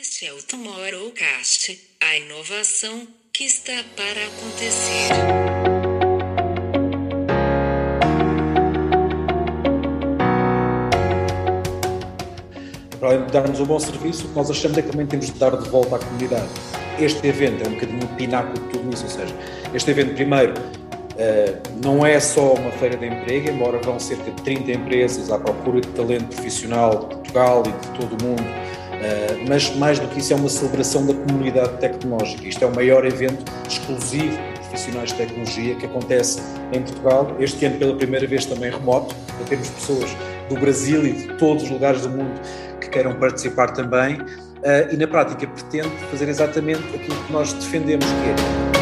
Este é o Tomorrowcast, a inovação que está para acontecer. Para darmos um bom serviço, o que nós achamos é que também temos de dar de volta à comunidade. Este evento é um bocadinho o pináculo de tudo isso, ou seja, este evento, primeiro, eh, não é só uma feira de emprego, embora vão cerca de 30 empresas à procura de talento profissional de Portugal e de todo o mundo, mas mais do que isso é uma celebração da comunidade tecnológica. Isto é o maior evento exclusivo de profissionais de tecnologia que acontece em Portugal, este ano pela primeira vez também remoto, então temos pessoas do Brasil e de todos os lugares do mundo que queiram participar também, eh, e na prática pretende fazer exatamente aquilo que nós defendemos que é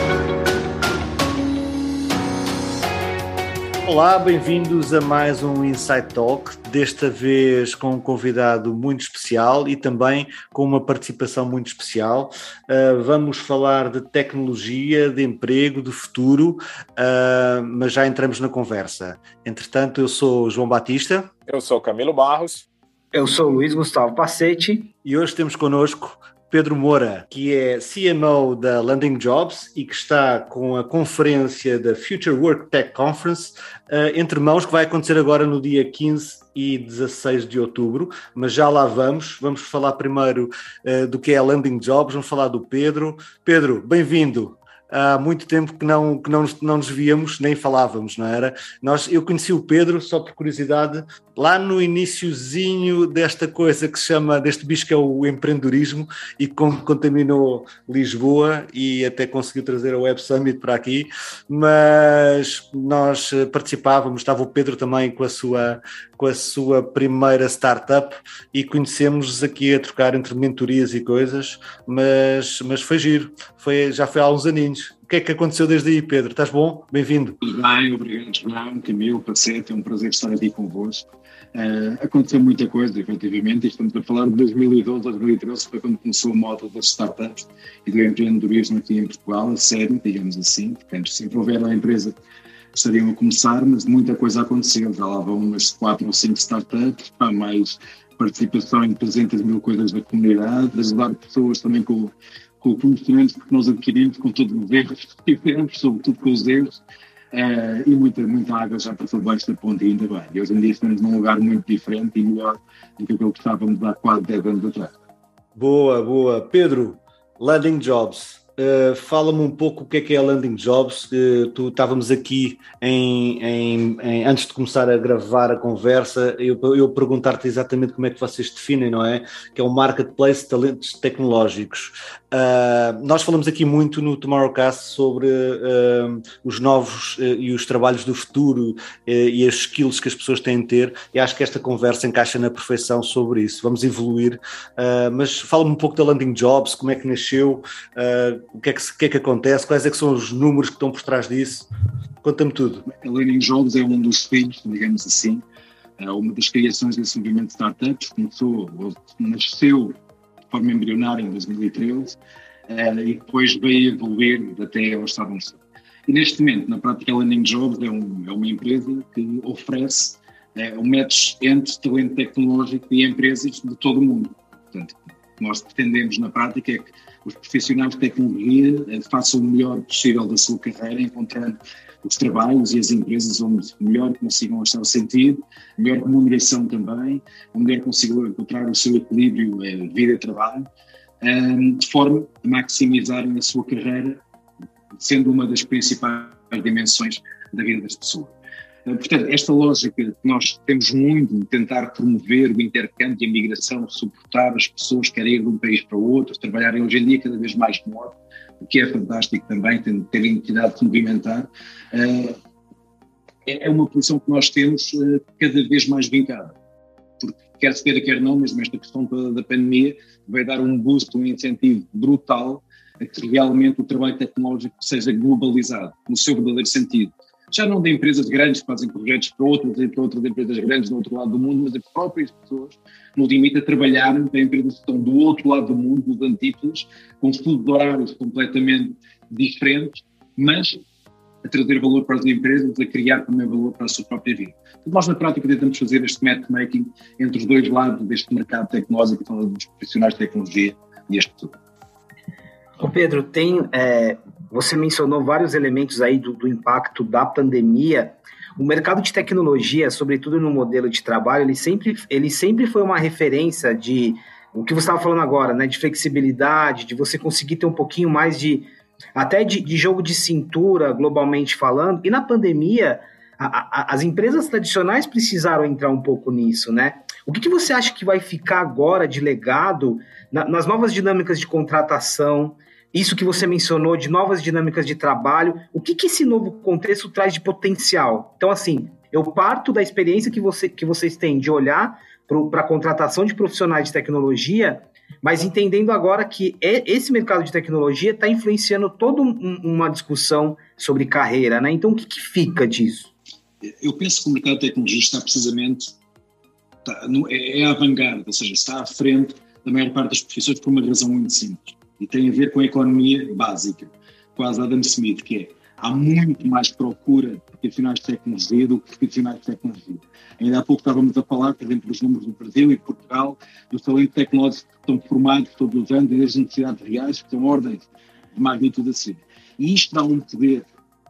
Olá, bem-vindos a mais um Insight Talk, desta vez com um convidado muito especial e também com uma participação muito especial. Uh, vamos falar de tecnologia, de emprego, de futuro, uh, mas já entramos na conversa. Entretanto, eu sou João Batista. Eu sou Camilo Barros. Eu sou Luiz Gustavo Pacete. E hoje temos connosco Pedro Moura, que é CMO da Landing Jobs e que está com a conferência da Future Work Tech Conference uh, entre mãos, que vai acontecer agora no dia 15 e 16 de outubro, mas já lá vamos. Vamos falar primeiro uh, do que é a Landing Jobs, vamos falar do Pedro. Pedro, bem-vindo há muito tempo que não, que não, não nos víamos, nem falávamos, não era? Nós, eu conheci o Pedro, só por curiosidade, lá no iníciozinho desta coisa que se chama, deste bicho que é o empreendedorismo e que contaminou Lisboa e até conseguiu trazer a Web Summit para aqui, mas nós participávamos, estava o Pedro também com a sua, com a sua primeira startup e conhecemos aqui a trocar entre mentorias e coisas, mas, mas foi giro, foi, já foi há uns aninhos. O que é que aconteceu desde aí, Pedro? Estás bom? Bem-vindo. Bem, obrigado, João, Camilo, Pacete, é um prazer estar aqui convosco. Uh, aconteceu muita coisa, efetivamente, estamos a falar de 2012, 2013, foi quando começou a moda das startups e do empreendedorismo aqui em Portugal, a sério, digamos assim. Portanto, se envolveram a empresa estariam a começar, mas muita coisa aconteceu. Já lá vão umas quatro ou cinco startups, há mais participação em 300 mil coisas da comunidade, ajudar pessoas também com, com o conhecimento que nós adquirimos, com todos os erros que tivemos, sobretudo com os erros, uh, e muita, muita água já passou debaixo da ponte, ainda bem. E hoje em dia estamos num lugar muito diferente e melhor do que aquilo que estávamos há quase 10 anos atrás. Boa, boa. Pedro, Landing Jobs, Uh, Fala-me um pouco o que é que é a Landing Jobs. Uh, tu estávamos aqui em, em, em, antes de começar a gravar a conversa, eu, eu perguntar-te exatamente como é que vocês definem, não é? Que é um marketplace de talentos tecnológicos. Uh, nós falamos aqui muito no Tomorrowcast sobre os novos e os trabalhos do futuro e as skills que as pessoas têm de ter, e acho que esta conversa encaixa na perfeição sobre isso. Vamos evoluir, mas fala-me um pouco da Landing Jobs, como é que nasceu o que é que, que, é que acontece, quais é que são os números que estão por trás disso? Conta-me tudo. A Learning Jobs é um dos filhos, digamos assim, uma das criações desse movimento de startups, começou, nasceu forma embrionária em 2013 eh, e depois veio evoluir até ao estado onde E neste momento, na prática, a Learning Jobs é, um, é uma empresa que oferece é, um match entre talento tecnológico e empresas de todo o mundo. Portanto, o que nós pretendemos na prática é que os profissionais de tecnologia eh, façam o melhor possível da sua carreira, encontrando os trabalhos e as empresas onde melhor consigam achar o sentido, melhor remuneração também, onde consigam encontrar o seu equilíbrio eh, vida-trabalho, ehm, de forma a maximizarem a sua carreira, sendo uma das principais dimensões da vida das pessoas. Eh, portanto, esta lógica que nós temos muito de tentar promover o intercâmbio e a migração, suportar as pessoas que querem ir de um país para o outro, trabalharem hoje em dia cada vez mais remoto, o que é fantástico também, ter, a identidade de se movimentar, eh, é, é uma posição que nós temos eh, cada vez mais vincada. Porque quer se queira, quer não, mesmo esta questão da pandemia vai dar um boost, um incentivo brutal a que realmente o trabalho tecnológico seja globalizado, no seu verdadeiro sentido já não de empresas grandes que fazem projetos para outras para outras empresas grandes do outro lado do mundo, mas as próprias pessoas, no limite, a trabalhar para empresas que estão do outro lado do mundo, nos antípodos, com estudos horários completamente diferentes, mas a trazer valor para as empresas, a criar também valor para a sua própria vida. Então, nós, na prática, tentamos fazer este matchmaking entre os dois lados deste mercado tecnológico, que são os profissionais de tecnologia, e pessoas. Ô Pedro, tem, é, você mencionou vários elementos aí do, do impacto da pandemia. O mercado de tecnologia, sobretudo no modelo de trabalho, ele sempre, ele sempre foi uma referência de o que você estava falando agora, né? De flexibilidade, de você conseguir ter um pouquinho mais de até de, de jogo de cintura, globalmente falando. E na pandemia, a, a, as empresas tradicionais precisaram entrar um pouco nisso, né? O que, que você acha que vai ficar agora de legado na, nas novas dinâmicas de contratação? Isso que você mencionou de novas dinâmicas de trabalho, o que, que esse novo contexto traz de potencial? Então, assim, eu parto da experiência que, você, que vocês têm de olhar para a contratação de profissionais de tecnologia mas entendendo agora que é, esse mercado de tecnologia está influenciando toda uma discussão sobre carreira, né? Então, o que, que, fica disso? Eu penso que o mercado de tecnologia está precisamente está, é, é a vanguarda, ou seja, está à frente da maior parte das profissões por uma razão muito simples e tem a ver com a economia básica, quase Adam Smith, que é há muito mais procura por profissionais de tecnologia do que profissionais de tecnologia. Ainda há pouco estávamos a falar, por exemplo, dos números do Brasil e Portugal, dos talentos tecnológicos que estão formados todos os anos e das necessidades reais, que são ordens de magnitude assim. E isto dá um poder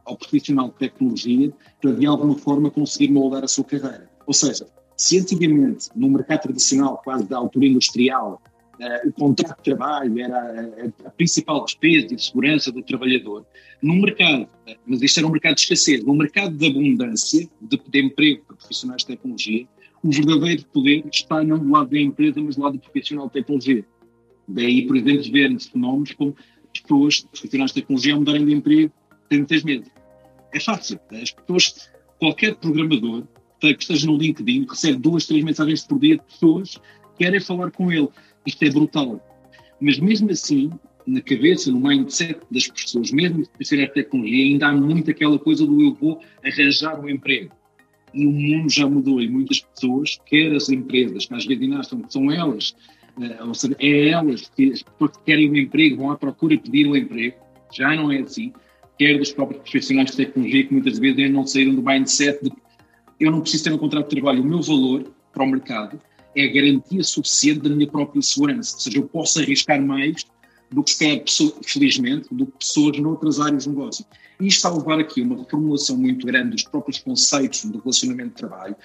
ao profissional de tecnologia para, de alguma forma, conseguir moldar a sua carreira. Ou seja, se antigamente, no mercado tradicional, quase da altura industrial, uh, o contrato de trabalho era a, a, principal despesa de segurança do trabalhador, no mercado, uh, mas isto era um mercado de escassez, no mercado de abundância de, de emprego para profissionais de tecnologia, o verdadeiro poder está não do lado da empresa, mas do lado do profissional de tecnologia. Daí, por exemplo, ver fenómenos como pessoas, profissionais de tecnologia, mudarem de emprego em três meses. É fácil. As pessoas, qualquer programador que esteja no LinkedIn recebe duas, três mensagens por dia de pessoas que querem falar com ele. Isto é brutal. Mas mesmo assim, na cabeça, no mindset das pessoas, mesmo se a tecnologia, ainda há muito aquela coisa do eu vou arranjar um emprego. E o mundo já mudou e muitas pessoas, quer as empresas, que às vezes ainda que são elas, uh, ou seja, é elas que que querem um emprego vão à procura pedir um emprego, já não é assim, quer dos próprios profissionais de tecnologia que muitas vezes ainda não saíram do mindset de eu não preciso ter um contrato de trabalho, o meu valor para o mercado é garantia suficiente da minha própria segurança. Ou seja, eu posso arriscar mais do que quer, felizmente, do que pessoas noutras áreas de negócio. E isto está a levar aqui uma reformulação muito grande dos próprios conceitos do relacionamento de trabalho,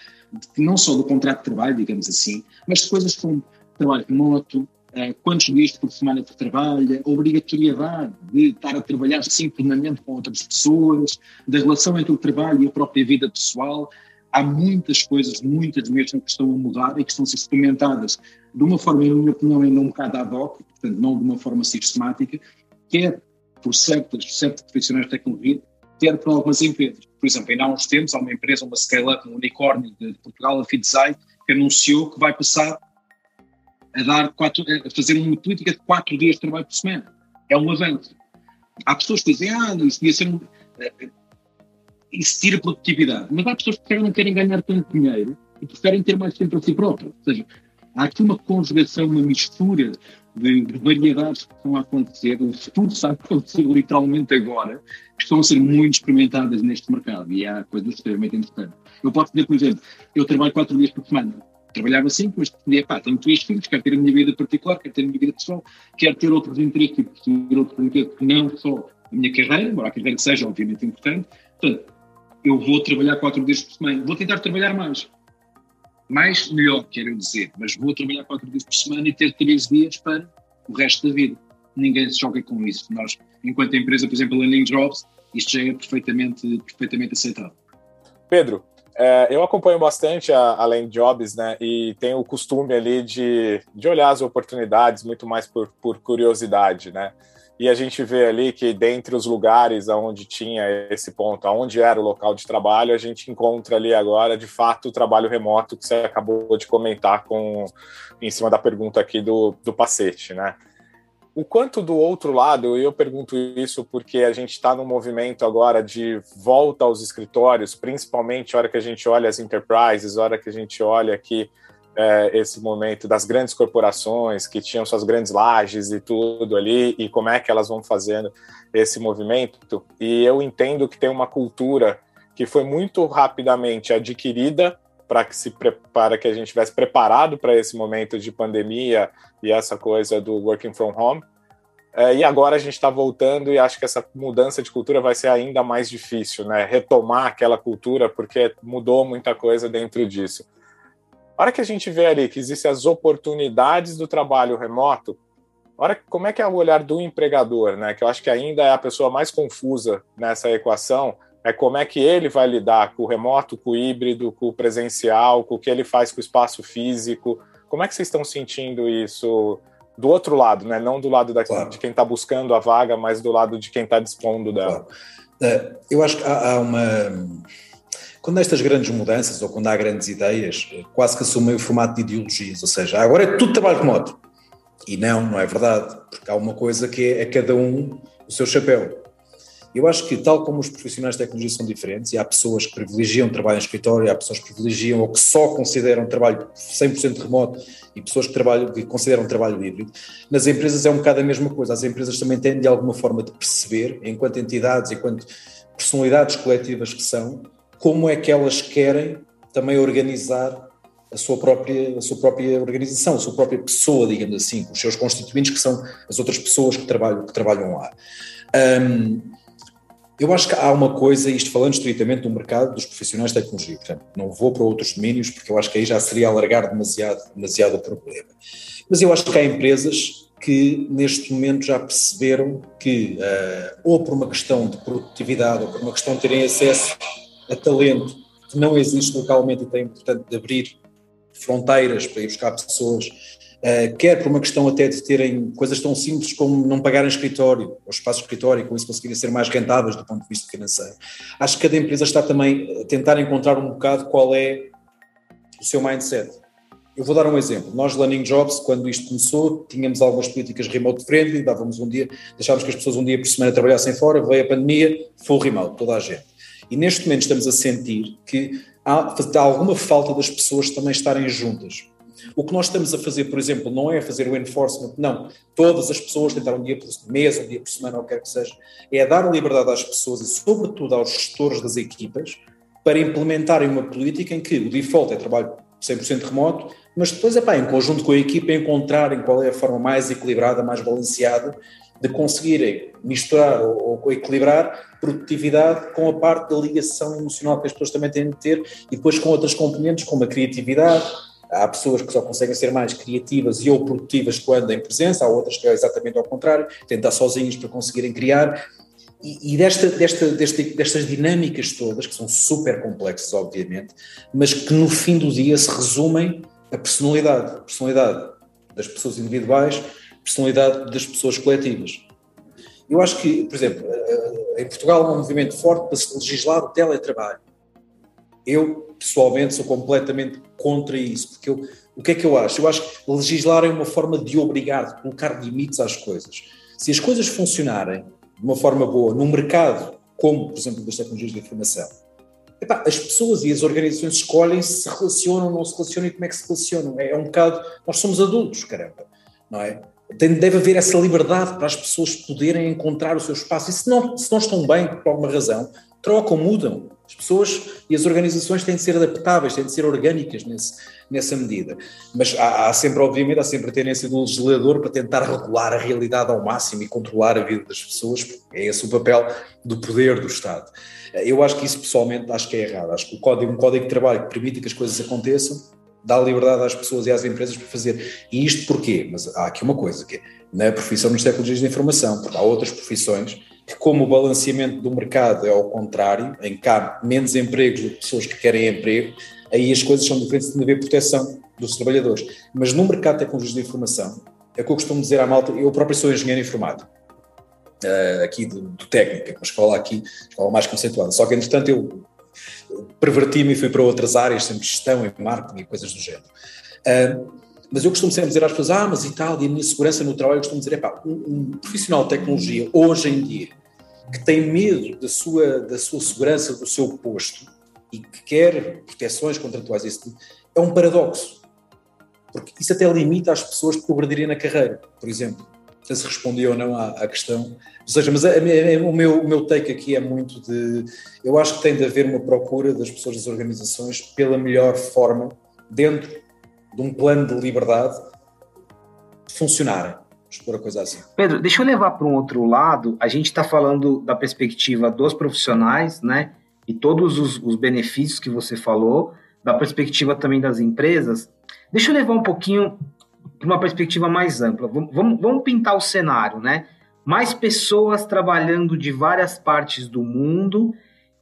não só do contrato de trabalho, digamos assim, mas de coisas como trabalho remoto, eh, quantos dias por semana se trabalha, obrigatoriedade de estar a trabalhar simplesmente com outras pessoas, da relação entre o trabalho e a própria vida pessoal há muitas coisas, muitas mesmo, que estão a mudar e que estão a ser experimentadas de uma forma, na minha opinião, ainda um bocado ad hoc, portanto, não de uma forma sistemática, quer por certos, certos profissionais de tecnologia, quer por algumas empresas. Por exemplo, ainda há uns tempos, há uma empresa, uma scale-up, um unicórnio de Portugal, a Fidzai, que anunciou que vai passar a, dar quatro, a fazer uma política de quatro dias de trabalho por semana. É um avanço. Há pessoas que dizem, ah, isso devia ser um tira produtividade. Mas há pessoas que não querem ganhar tanto dinheiro e preferem ter mais tempo a si próprios. Ou seja, há aqui uma conjugação, uma mistura de, de variedades que estão a acontecer, futuro está a acontecer literalmente agora, que estão a ser muito experimentadas neste mercado e há coisas extremamente interessantes. Eu posso dizer, por exemplo, eu trabalho quatro dias por semana. Trabalhava cinco, mas decidi, pá, tenho três filhos, quero ter a minha vida particular, quero ter a minha vida pessoal, quero ter outros interesses e perseguir outros interesses que não só a minha carreira, embora a carreira seja obviamente importante. Portanto, eu vou trabalhar quatro dias por semana. Vou tentar trabalhar mais. Mais, melhor, quero dizer. Mas vou trabalhar quatro dias por semana e ter três dias para o resto da vida. Ninguém se joga com isso. Nós, enquanto empresa, por exemplo, a Landing Jobs, isto já é perfeitamente, perfeitamente aceitável. Pedro, é, eu acompanho bastante a, a Jobs, né, e tenho o costume ali de, de olhar as oportunidades muito mais por, por curiosidade, né, e a gente vê ali que dentre os lugares onde tinha esse ponto, onde era o local de trabalho, a gente encontra ali agora, de fato, o trabalho remoto que você acabou de comentar com em cima da pergunta aqui do, do Pacete, né? O quanto do outro lado, e eu pergunto isso porque a gente está num movimento agora de volta aos escritórios, principalmente a hora que a gente olha as enterprises, a hora que a gente olha que é, esse momento das grandes corporações que tinham suas grandes lajes e tudo ali, e como é que elas vão fazendo esse movimento. E eu entendo que tem uma cultura que foi muito rapidamente adquirida para que, se, para que a gente tivesse preparado para esse momento de pandemia e essa coisa do working from home. É, e agora a gente está voltando e acho que essa mudança de cultura vai ser ainda mais difícil, né? Retomar aquela cultura, porque mudou muita coisa dentro disso. A hora que a gente vê ali que existem as oportunidades do trabalho remoto, hora, como é que é o olhar do empregador, né? Que eu acho que ainda é a pessoa mais confusa nessa equação, é como é que ele vai lidar com o remoto, com o híbrido, com o presencial, com o que ele faz com o espaço físico. Como é que vocês estão sentindo isso? do outro lado, né? Não do lado da, claro. de quem está buscando a vaga, mas do lado de quem está dispondo dela. Claro. Uh, eu acho que há, há, uma. Quando há estas grandes mudanças ou quando há grandes ideias, quase que assumem o formato de ideologias, ou seja, agora é tudo trabalho remoto. E não, não é verdade, porque há uma coisa que é, é cada um o seu chapéu. Eu acho que, tal como os profissionais de tecnologia são diferentes, e há pessoas que privilegiam trabalho em escritório, há pessoas que privilegiam ou que só consideram trabalho 100% remoto e pessoas que, trabalham, que consideram trabalho híbrido, nas empresas é um bocado a mesma coisa. As empresas também têm, de alguma forma, de perceber, enquanto entidades, enquanto personalidades coletivas que são, como é que elas querem também organizar a sua própria, a sua própria organização, a sua própria pessoa, digamos assim, os seus constituintes, que são as outras pessoas que trabalham, que trabalham lá. Um, eu acho que há uma coisa, isto falando estritamente do mercado dos profissionais de tecnologia, portanto, não vou para outros domínios, porque eu acho que aí já seria alargar demasiado, demasiado o problema. Mas eu acho que há empresas que neste momento já perceberam que, uh, ou por uma questão de produtividade, ou por uma questão de terem acesso a talento que não existe localmente e têm, portanto, de abrir fronteiras para ir buscar pessoas Uh, quer por uma questão até de terem coisas tão simples como não pagarem escritório, ou espaço de escritório, e com isso conseguirem ser mais rentáveis do ponto de vista financeiro. Acho que cada empresa está também a tentar encontrar um bocado qual é o seu mindset. Eu vou dar um exemplo. Nós, Learning Jobs, quando isto começou, tínhamos algumas políticas remote friendly, dávamos um dia, deixávamos que as pessoas um dia por semana trabalhassem fora, veio a pandemia, full remote, toda a gente. E neste momento estamos a sentir que há, há alguma falta das pessoas também estarem juntas o que nós estamos a fazer, por exemplo, não é fazer o enforcement, não. Todas as pessoas tentaram um dia por mês, um dia por semana, ou o que quer que seja. É dar liberdade às pessoas e, sobretudo, aos gestores das equipas para implementarem uma política em que o default é trabalho 100% remoto, mas depois, é pá, em conjunto com a equipa, encontrarem qual é a forma mais equilibrada, mais balanceada de conseguirem misturar ou, ou, equilibrar produtividade com a parte da ligação emocional que as pessoas também têm de ter e depois com outras componentes como a criatividade, Há pessoas que só conseguem ser mais criativas e ou produtivas quando em presença, há outras que é exatamente ao contrário, tentar sozinhos para conseguirem criar. E, e desta, desta, desta, destas dinâmicas todas, que são super complexas, obviamente, mas que no fim do dia se resumem a personalidade, a personalidade das pessoas individuais, personalidade das pessoas coletivas. Eu acho que, por exemplo, eh, em Portugal há um movimento forte para se legislar o teletrabalho. Eu, pessoalmente, sou completamente contra isso, porque eu, o que é que eu acho? Eu acho que legislar é uma forma de obrigar, de colocar limites às coisas. Se as coisas funcionarem de uma forma boa num mercado, como, por exemplo, das tecnologias de informação, epá, as pessoas e as organizações escolhem se se relacionam, não se relacionam e como é que se relacionam. É, é um bocado. Nós somos adultos, caramba, não é? Deve haver essa liberdade para as pessoas poderem encontrar o seu espaço. E se não, se não estão bem, por alguma razão, trocam, mudam. As pessoas e as organizações têm de ser adaptáveis, têm de ser orgânicas nesse, nessa medida. Mas há, há, sempre, obviamente, há sempre a tendência do legislador para tentar regular a realidade ao máximo e controlar a vida das pessoas, porque é esse o papel do poder do Estado. Eu acho que isso, pessoalmente, acho que é errado. Acho que o código, um código de trabalho que permite que as coisas aconteçam, dá liberdade às pessoas e às empresas para fazer. E isto porquê? Mas há aqui uma coisa, que é, na profissão nos tecnologias de informação, porque há outras profissões que como o balanceamento do mercado é ao contrário, em que há menos empregos do que pessoas que querem emprego, aí as coisas são diferentes de haver proteção dos trabalhadores. Mas no mercado de tecnologias de informação, é o que eu costumo dizer à malta, eu próprio sou engenheiro informático, uh, aqui do, do técnica, uma escola aqui, escola mais conceituada, só que entretanto eu perverti-me e fui para outras áreas, sempre gestão e marketing e coisas do género. Uh, mas eu costumo sempre dizer às pessoas, ah, mas e tal, e a minha segurança no trabalho, eu costumo dizer, é pá, um, um, profissional de tecnologia, hoje em dia, que tem medo da sua, da sua segurança, do seu posto, e que quer proteções contratuais, isso é um paradoxo. Porque isso até limita as pessoas de progredirem na carreira, por exemplo. Se respondi ou não à, à questão. Ou seja, mas a, a, o, meu, o meu take aqui é muito de. Eu acho que tem de haver uma procura das pessoas das organizações pela melhor forma, dentro de um plano de liberdade, de funcionarem. Expor a coisa assim. Pedro, deixa eu levar para um outro lado. A gente está falando da perspectiva dos profissionais, né? E todos os, os benefícios que você falou, da perspectiva também das empresas. Deixa eu levar um pouquinho para uma perspectiva mais ampla. Vamos, vamos pintar o cenário, né? Mais pessoas trabalhando de várias partes do mundo,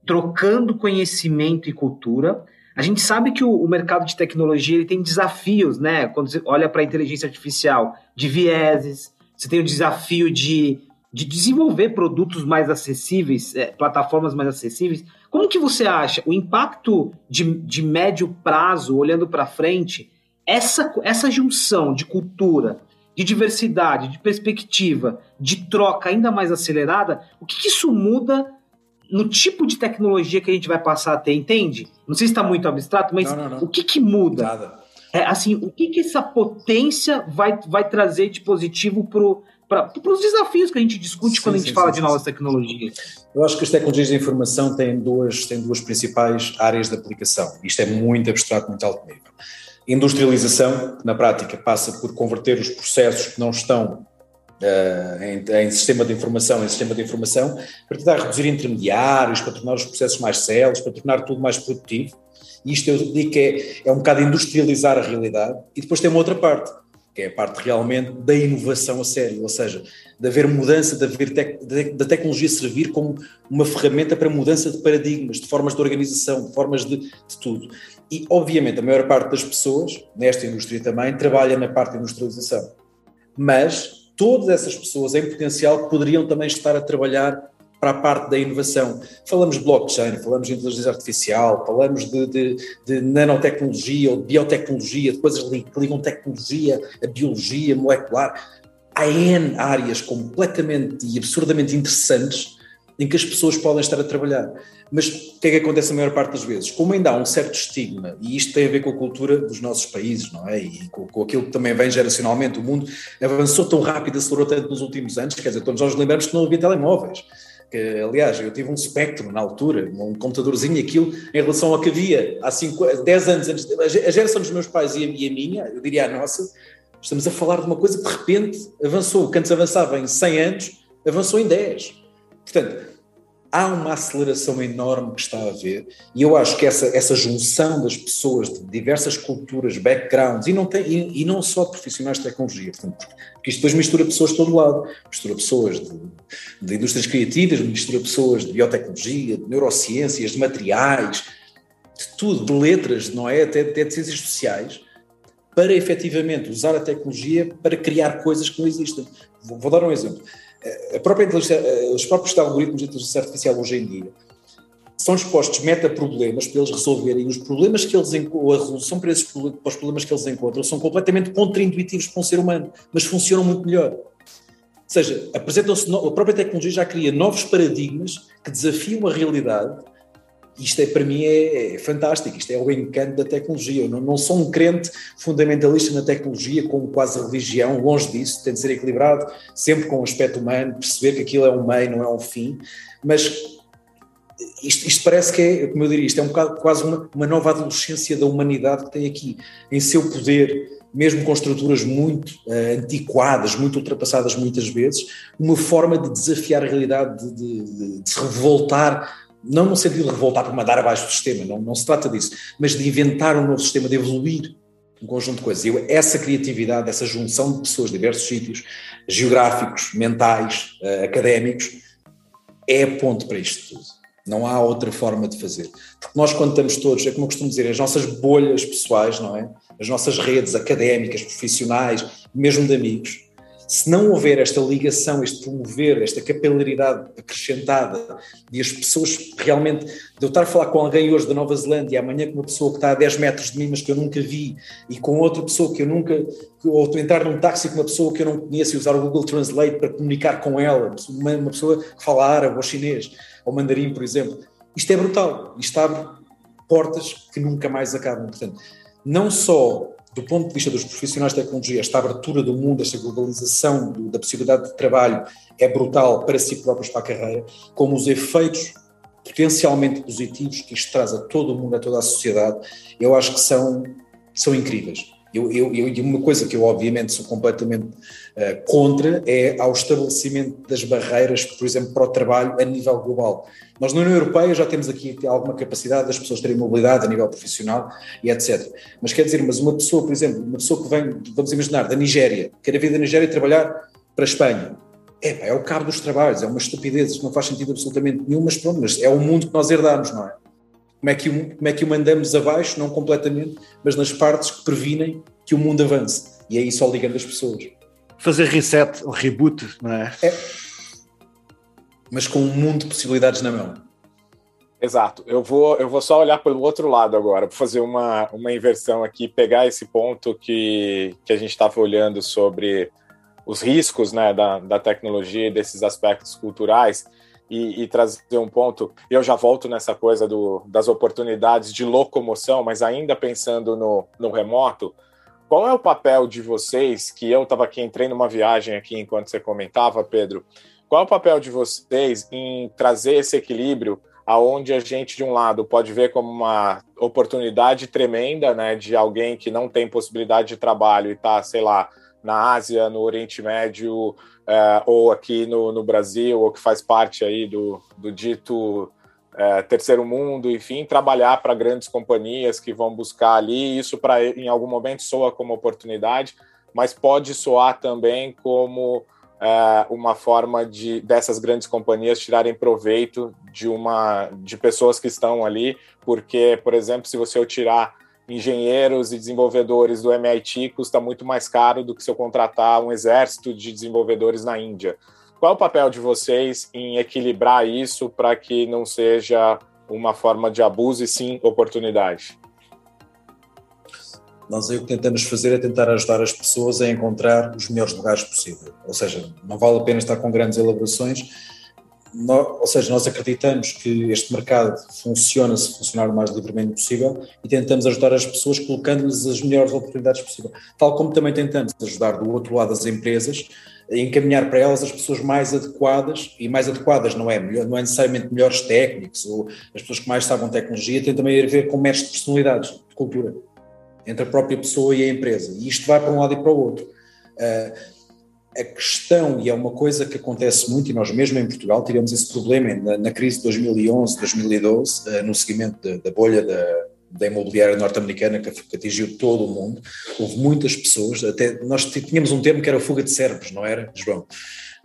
trocando conhecimento e cultura. A gente sabe que o, o mercado de tecnologia ele tem desafios, né? Quando você olha para a inteligência artificial, de vieses, você tem o desafio de, de desenvolver produtos mais acessíveis, é, plataformas mais acessíveis. Como que você acha o impacto de, de médio prazo, olhando para frente, essa, essa junção de cultura, de diversidade, de perspectiva, de troca ainda mais acelerada, o que, que isso muda no tipo de tecnologia que a gente vai passar a ter, entende? Não sei se está muito abstrato, mas não, não, não. o que, que muda? Nada. É, assim, o que, que essa potência vai, vai trazer de positivo para os desafios que a gente discute sim, quando a gente sim, fala sim, de novas tecnologias? Eu acho que as tecnologias de informação têm duas, têm duas principais áreas de aplicação. Isto é muito abstrato, muito alto nível. Industrialização, que na prática passa por converter os processos que não estão uh, em, em, sistema de informação em sistema de informação, para tentar reduzir intermediários, para tornar os processos mais céleres, para tornar tudo mais produtivo. E isto eu digo que é, é um bocado industrializar a realidade. E depois tem uma outra parte, que é a parte realmente da inovação a sério, ou seja, de haver mudança, de haver tec, da tecnologia servir como uma ferramenta para mudança de paradigmas, de formas de organização, de formas de, de tudo. E, obviamente, a maior parte das pessoas, nesta indústria também, trabalha na parte industrialização. Mas todas essas pessoas em potencial poderiam também estar a trabalhar para a parte da inovação. Falamos de blockchain, falamos de inteligência artificial, falamos de, de, de nanotecnologia ou de biotecnologia, de coisas que ligam tecnologia, a biologia molecular. Há N áreas completamente e absurdamente interessantes em que as pessoas podem estar a trabalhar. Mas o que é que acontece a maior parte das vezes? Como ainda há um certo estigma, e isto tem a ver com a cultura dos nossos países, não é? E com, com aquilo que também vem geracionalmente, o mundo avançou tão rápido, acelerou tanto nos últimos anos, quer dizer, todos nós lembramos que não havia telemóveis. Que, aliás, eu tive um Spectrum na altura, um computadorzinho, aquilo, em relação ao que havia há 5, 10 anos antes, a geração dos meus pais e a minha, eu diria a nossa, estamos a falar de uma coisa que de repente avançou, que antes avançava em 100 anos, avançou em 10. Portanto, há uma aceleração enorme que está a haver e eu acho que essa, essa junção das pessoas de diversas culturas, backgrounds, e não, tem, e, e não só de profissionais de tecnologia, portanto, porque isto depois mistura pessoas de todo lado, mistura pessoas de, de indústrias criativas, mistura pessoas de biotecnologia, de neurociências, de materiais, de tudo, de letras, não é? Até, até de ciências sociais, para efetivamente usar a tecnologia para criar coisas que não existem. Vou, vou dar um exemplo a própria os próprios algoritmos de inteligência artificial hoje em dia são expostos meta-problemas para eles resolverem os problemas que eles ou a resolução para, esses, para os problemas que eles encontram são completamente contra-intuitivos para um ser humano, mas funcionam muito melhor. Ou seja, apresentam-se, a própria tecnologia já cria novos paradigmas que desafiam a realidade isto é, para mim é, é, fantástico, isto é o encanto da tecnologia. Eu não, não, sou um crente fundamentalista na tecnologia, como quase religião, longe disso, tem de ser equilibrado, sempre com o aspecto humano, perceber que aquilo é um meio, não é um fim, mas isto, isto parece que é, como eu diria, isto é um bocado quase uma, uma nova adolescência da humanidade que tem aqui em seu poder mesmo com estruturas muito uh, antiquadas, muito ultrapassadas muitas vezes, uma forma de desafiar a realidade, de, de, de se revoltar não no sentido de revoltar por mandar abaixo do sistema, não, não se trata disso, mas de inventar um novo sistema, de evoluir um conjunto de coisas. E essa criatividade, essa junção de pessoas de diversos sítios, geográficos, mentais, uh, académicos, é a ponte para isto tudo. Não há outra forma de fazer. Porque nós, quando estamos todos, é como eu costumo dizer, as nossas bolhas pessoais, não é? As nossas redes académicas, profissionais, mesmo de amigos, se não houver esta ligação, este promover, esta capilaridade acrescentada e as pessoas realmente, de eu estar a falar com alguém hoje da Nova Zelândia amanhã com uma pessoa que está a 10 metros de mim, mas que eu nunca vi, e com outra pessoa que eu nunca, ou entrar num táxi com uma pessoa que eu não conheço e usar o Google Translate para comunicar com ela, uma, uma pessoa que fala árabe ou chinês, ou mandarim, por exemplo, isto é brutal, isto abre portas que nunca mais acabam. Portanto, não só do ponto de vista dos profissionais de tecnologia, esta abertura do mundo, esta globalização do, da possibilidade de trabalho é brutal para si próprios, para a carreira, como os efeitos potencialmente positivos que isto traz a todo o mundo, a toda a sociedade, eu acho que são, são incríveis. Eu, eu, eu, e uma coisa que eu obviamente sou completamente contra é ao estabelecimento das barreiras, por exemplo, para o trabalho a nível global. Nós na União Europeia já temos aqui alguma capacidade das pessoas terem mobilidade a nível profissional e etc. Mas quer dizer, mas uma pessoa, por exemplo, uma pessoa que vem, vamos imaginar, da Nigéria, quer vir da Nigéria trabalhar para a Espanha, é, é o cabo dos trabalhos, é uma estupidez, não faz sentido absolutamente nenhum, mas pronto, mas é o mundo que nós herdamos, não é? Como é, que como é que o mandamos abaixo, não completamente, mas nas partes que previnem que o mundo avance. E aí só ligando as pessoas. Fazer reset, ou reboot, não é? É. Mas com um mundo de possibilidades na mão. Exato. Eu vou, eu vou só olhar pelo outro lado agora, para fazer uma, uma inversão aqui, pegar esse ponto que, que a gente estava olhando sobre os riscos né, da, da tecnologia e desses aspectos culturais e, e, trazer um ponto. Eu já volto nessa coisa do, das oportunidades de locomoção, mas ainda pensando no, no remoto, qual é o papel de vocês? Que eu estava aqui, entrei numa viagem aqui enquanto você comentava, Pedro. Qual é o papel de vocês em trazer esse equilíbrio aonde a gente de um lado pode ver como uma oportunidade tremenda, né, de alguém que não tem possibilidade de trabalho e está, sei lá, na Ásia, no Oriente Médio, é, ou aqui no, no, Brasil, ou que faz parte aí do, do dito é, terceiro mundo, enfim, trabalhar para grandes companhias que vão buscar ali. Isso, para em algum momento, soa como oportunidade, mas pode soar também como é, uma forma de dessas grandes companhias tirarem proveito de uma de pessoas que estão ali, porque, por exemplo, se você tirar engenheiros e desenvolvedores do MIT custa muito mais caro do que se eu contratar um exército de desenvolvedores na Índia. Qual é o papel de vocês em equilibrar isso para que não seja uma forma de abuso e sim oportunidade? Nós aí o que tentamos fazer é tentar ajudar as pessoas a encontrar os melhores lugares possível. Ou seja, não vale a pena estar com grandes elaborações, ou seja, nós acreditamos que este mercado funciona se funcionar o mais livremente possível e tentamos ajudar as pessoas colocando-lhes as melhores oportunidades possível. Tal como também tentamos ajudar do outro lado as empresas a encaminhar para elas as pessoas mais adequadas, e mais adequadas não é, não é necessariamente melhores técnicos ou as pessoas que mais sabem tecnologia, tem também a ver com mestres de personalidades, de cultura, entre a própria pessoa e a empresa. E isto vai para um lado e para o outro. Uh, a questão, e é uma coisa que acontece muito, e nós mesmo em Portugal tivemos esse problema na, na crise de 2011, 2012, uh, no seguimento da, da bolha da, da imobiliária norte-americana que, que, atingiu todo o mundo. Houve muitas pessoas, até nós tínhamos um termo que era fuga de cérebros, não era, João?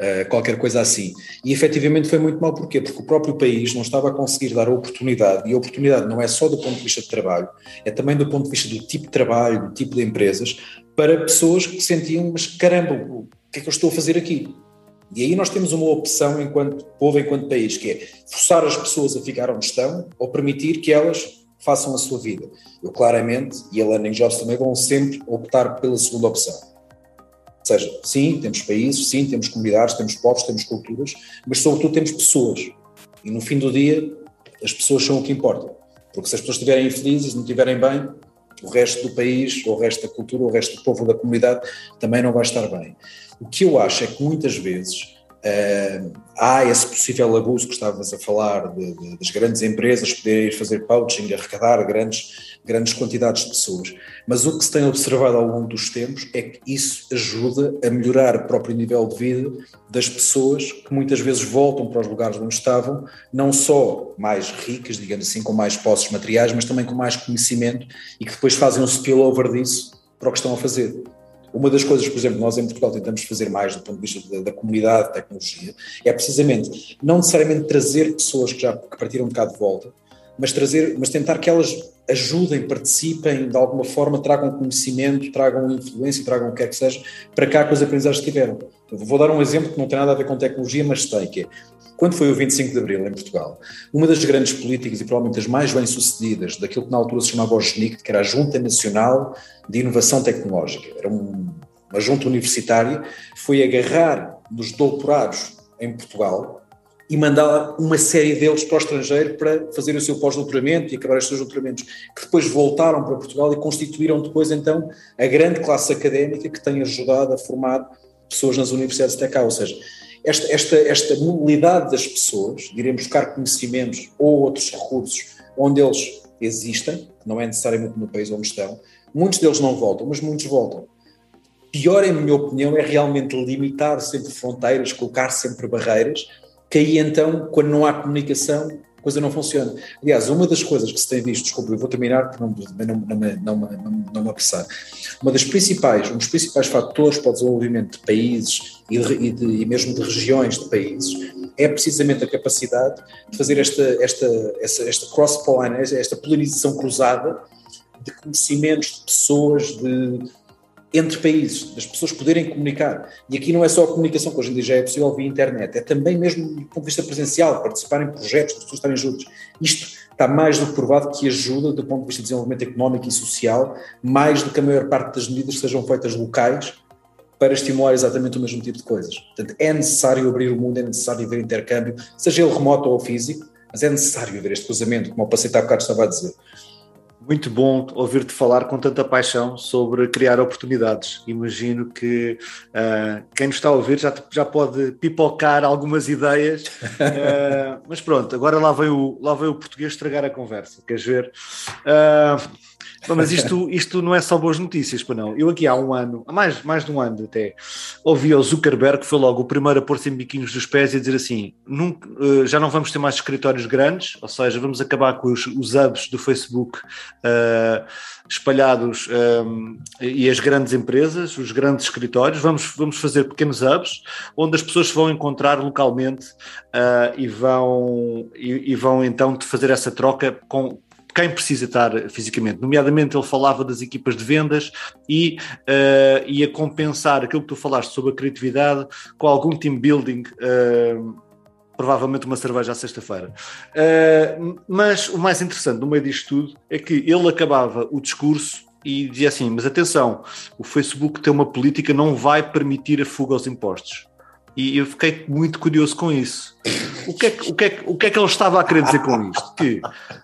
Uh, qualquer coisa assim. E efetivamente foi muito mal, porquê? Porque o próprio país não estava a conseguir dar a oportunidade, e a oportunidade não é só do ponto de vista de trabalho, é também do ponto de vista do tipo de trabalho, do tipo de empresas, para pessoas que sentiam, mas caramba, que é que eu estou a fazer aqui? E aí nós temos uma opção enquanto povo, enquanto país, que é forçar as pessoas a ficar onde estão ou permitir que elas façam a sua vida. Eu claramente, e a Learning Jobs também vão sempre optar pela segunda opção. Ou seja, sim, temos países, sim, temos comunidades, temos povos, temos culturas, mas sobretudo temos pessoas. E no fim do dia, as pessoas são o que importa. Porque se as pessoas estiverem infelizes, não estiverem bem, o resto do país, o resto da cultura, o resto do povo da comunidade também não vai estar bem. O que eu acho é que muitas vezes uh, há esse possível abuso que estavas a falar de, de, das grandes empresas poderem fazer poaching, arrecadar grandes, grandes quantidades de pessoas, mas o que se tem observado ao longo dos tempos é que isso ajuda a melhorar o próprio nível de vida das pessoas que muitas vezes voltam para os lugares onde estavam, não só mais ricas, digamos assim, com mais posses materiais, mas também com mais conhecimento e que depois fazem um spillover disso para o que estão a fazer. Uma das coisas, por exemplo, nós em Portugal tentamos fazer mais do ponto de vista da, da comunidade de tecnologia é precisamente não necessariamente trazer pessoas que já que partiram bocado de volta, mas trazer, mas tentar que elas ajudem, participem de alguma forma, tragam conhecimento, tragam influência, tragam o que quer que seja, para cá com as aprendizagens que tiveram. Eu vou dar um exemplo que não tem nada a ver com tecnologia, mas tem, que é, quando foi o 25 de Abril em Portugal, uma das grandes políticas e provavelmente as mais bem-sucedidas daquilo que na altura se chamava o GENIC, que era a Junta Nacional de Inovação Tecnológica, era um, uma junta universitária, foi agarrar nos doutorados em Portugal e mandar uma série deles para o estrangeiro para fazer o seu pós-doutoramento e acabar os seus doutoramentos, que depois voltaram para Portugal e constituíram depois então a grande classe académica que tem ajudado a formar pessoas nas universidades de cá, ou seja, esta, esta, esta mobilidade das pessoas, de irem buscar conhecimentos ou outros recursos onde eles existem, não é necessariamente no país onde estão, muitos deles não voltam, mas muitos voltam. Pior, em minha opinião, é realmente limitar sempre fronteiras, colocar sempre barreiras, que aí então, quando não há comunicação, coisa não funciona. Aliás, uma das coisas que se tem visto, desculpa, eu vou terminar para não, não, não, não, não, me apressar, uma das principais, um dos principais fatores para o desenvolvimento de países e, de, e, de, e mesmo de regiões de países é precisamente a capacidade de fazer esta, esta, esta, esta cross-pollination, esta polarização cruzada de conhecimentos de pessoas, de, entre países, das pessoas poderem comunicar. E aqui não é só a comunicação, que hoje em dia já é possível via internet, é também mesmo do ponto de vista presencial, participar em projetos, as pessoas estarem juntas. Isto está mais do que provado que ajuda do ponto de vista de desenvolvimento económico e social, mais do que a maior parte das medidas sejam feitas locais para estimular exatamente o mesmo tipo de coisas. Portanto, é necessário abrir o mundo, é necessário haver intercâmbio, seja ele remoto ou físico, mas é necessário haver este cruzamento, como o Pacete há bocado estava a dizer. Muito bom ouvir-te falar com tanta paixão sobre criar oportunidades. Imagino que uh, quem nos está a ouvir já, já pode pipocar algumas ideias, uh, mas pronto, agora lá veio, o, lá veio o português estragar a conversa. Queres ver? Uh, mas isto, isto não é só boas notícias, para não. Eu aqui há um ano, há mais, mais de um ano até, ouvi o Zuckerberg, que foi logo o primeiro a pôr-se em biquinhos dos pés e a dizer assim: nunca, uh, já não vamos ter mais escritórios grandes, ou seja, vamos acabar com os, os hubs do Facebook uh, espalhados um, e as grandes empresas, os grandes escritórios, vamos, vamos fazer pequenos hubs onde as pessoas se vão encontrar localmente uh, e, vão, e, e vão então fazer essa troca com quem precisa estar fisicamente. Nomeadamente, ele falava das equipas de vendas e uh, ia compensar aquilo que tu falaste sobre a criatividade com algum team building. Uh, provavelmente uma cerveja à sexta-feira. Uh, mas o mais interessante no meio disto tudo é que ele acabava o discurso e dizia assim: Mas atenção, o Facebook tem uma política, não vai permitir a fuga aos impostos. E eu fiquei muito curioso com isso. O que, é que, o, que é que, o que é que ele estava a querer dizer com isto? Que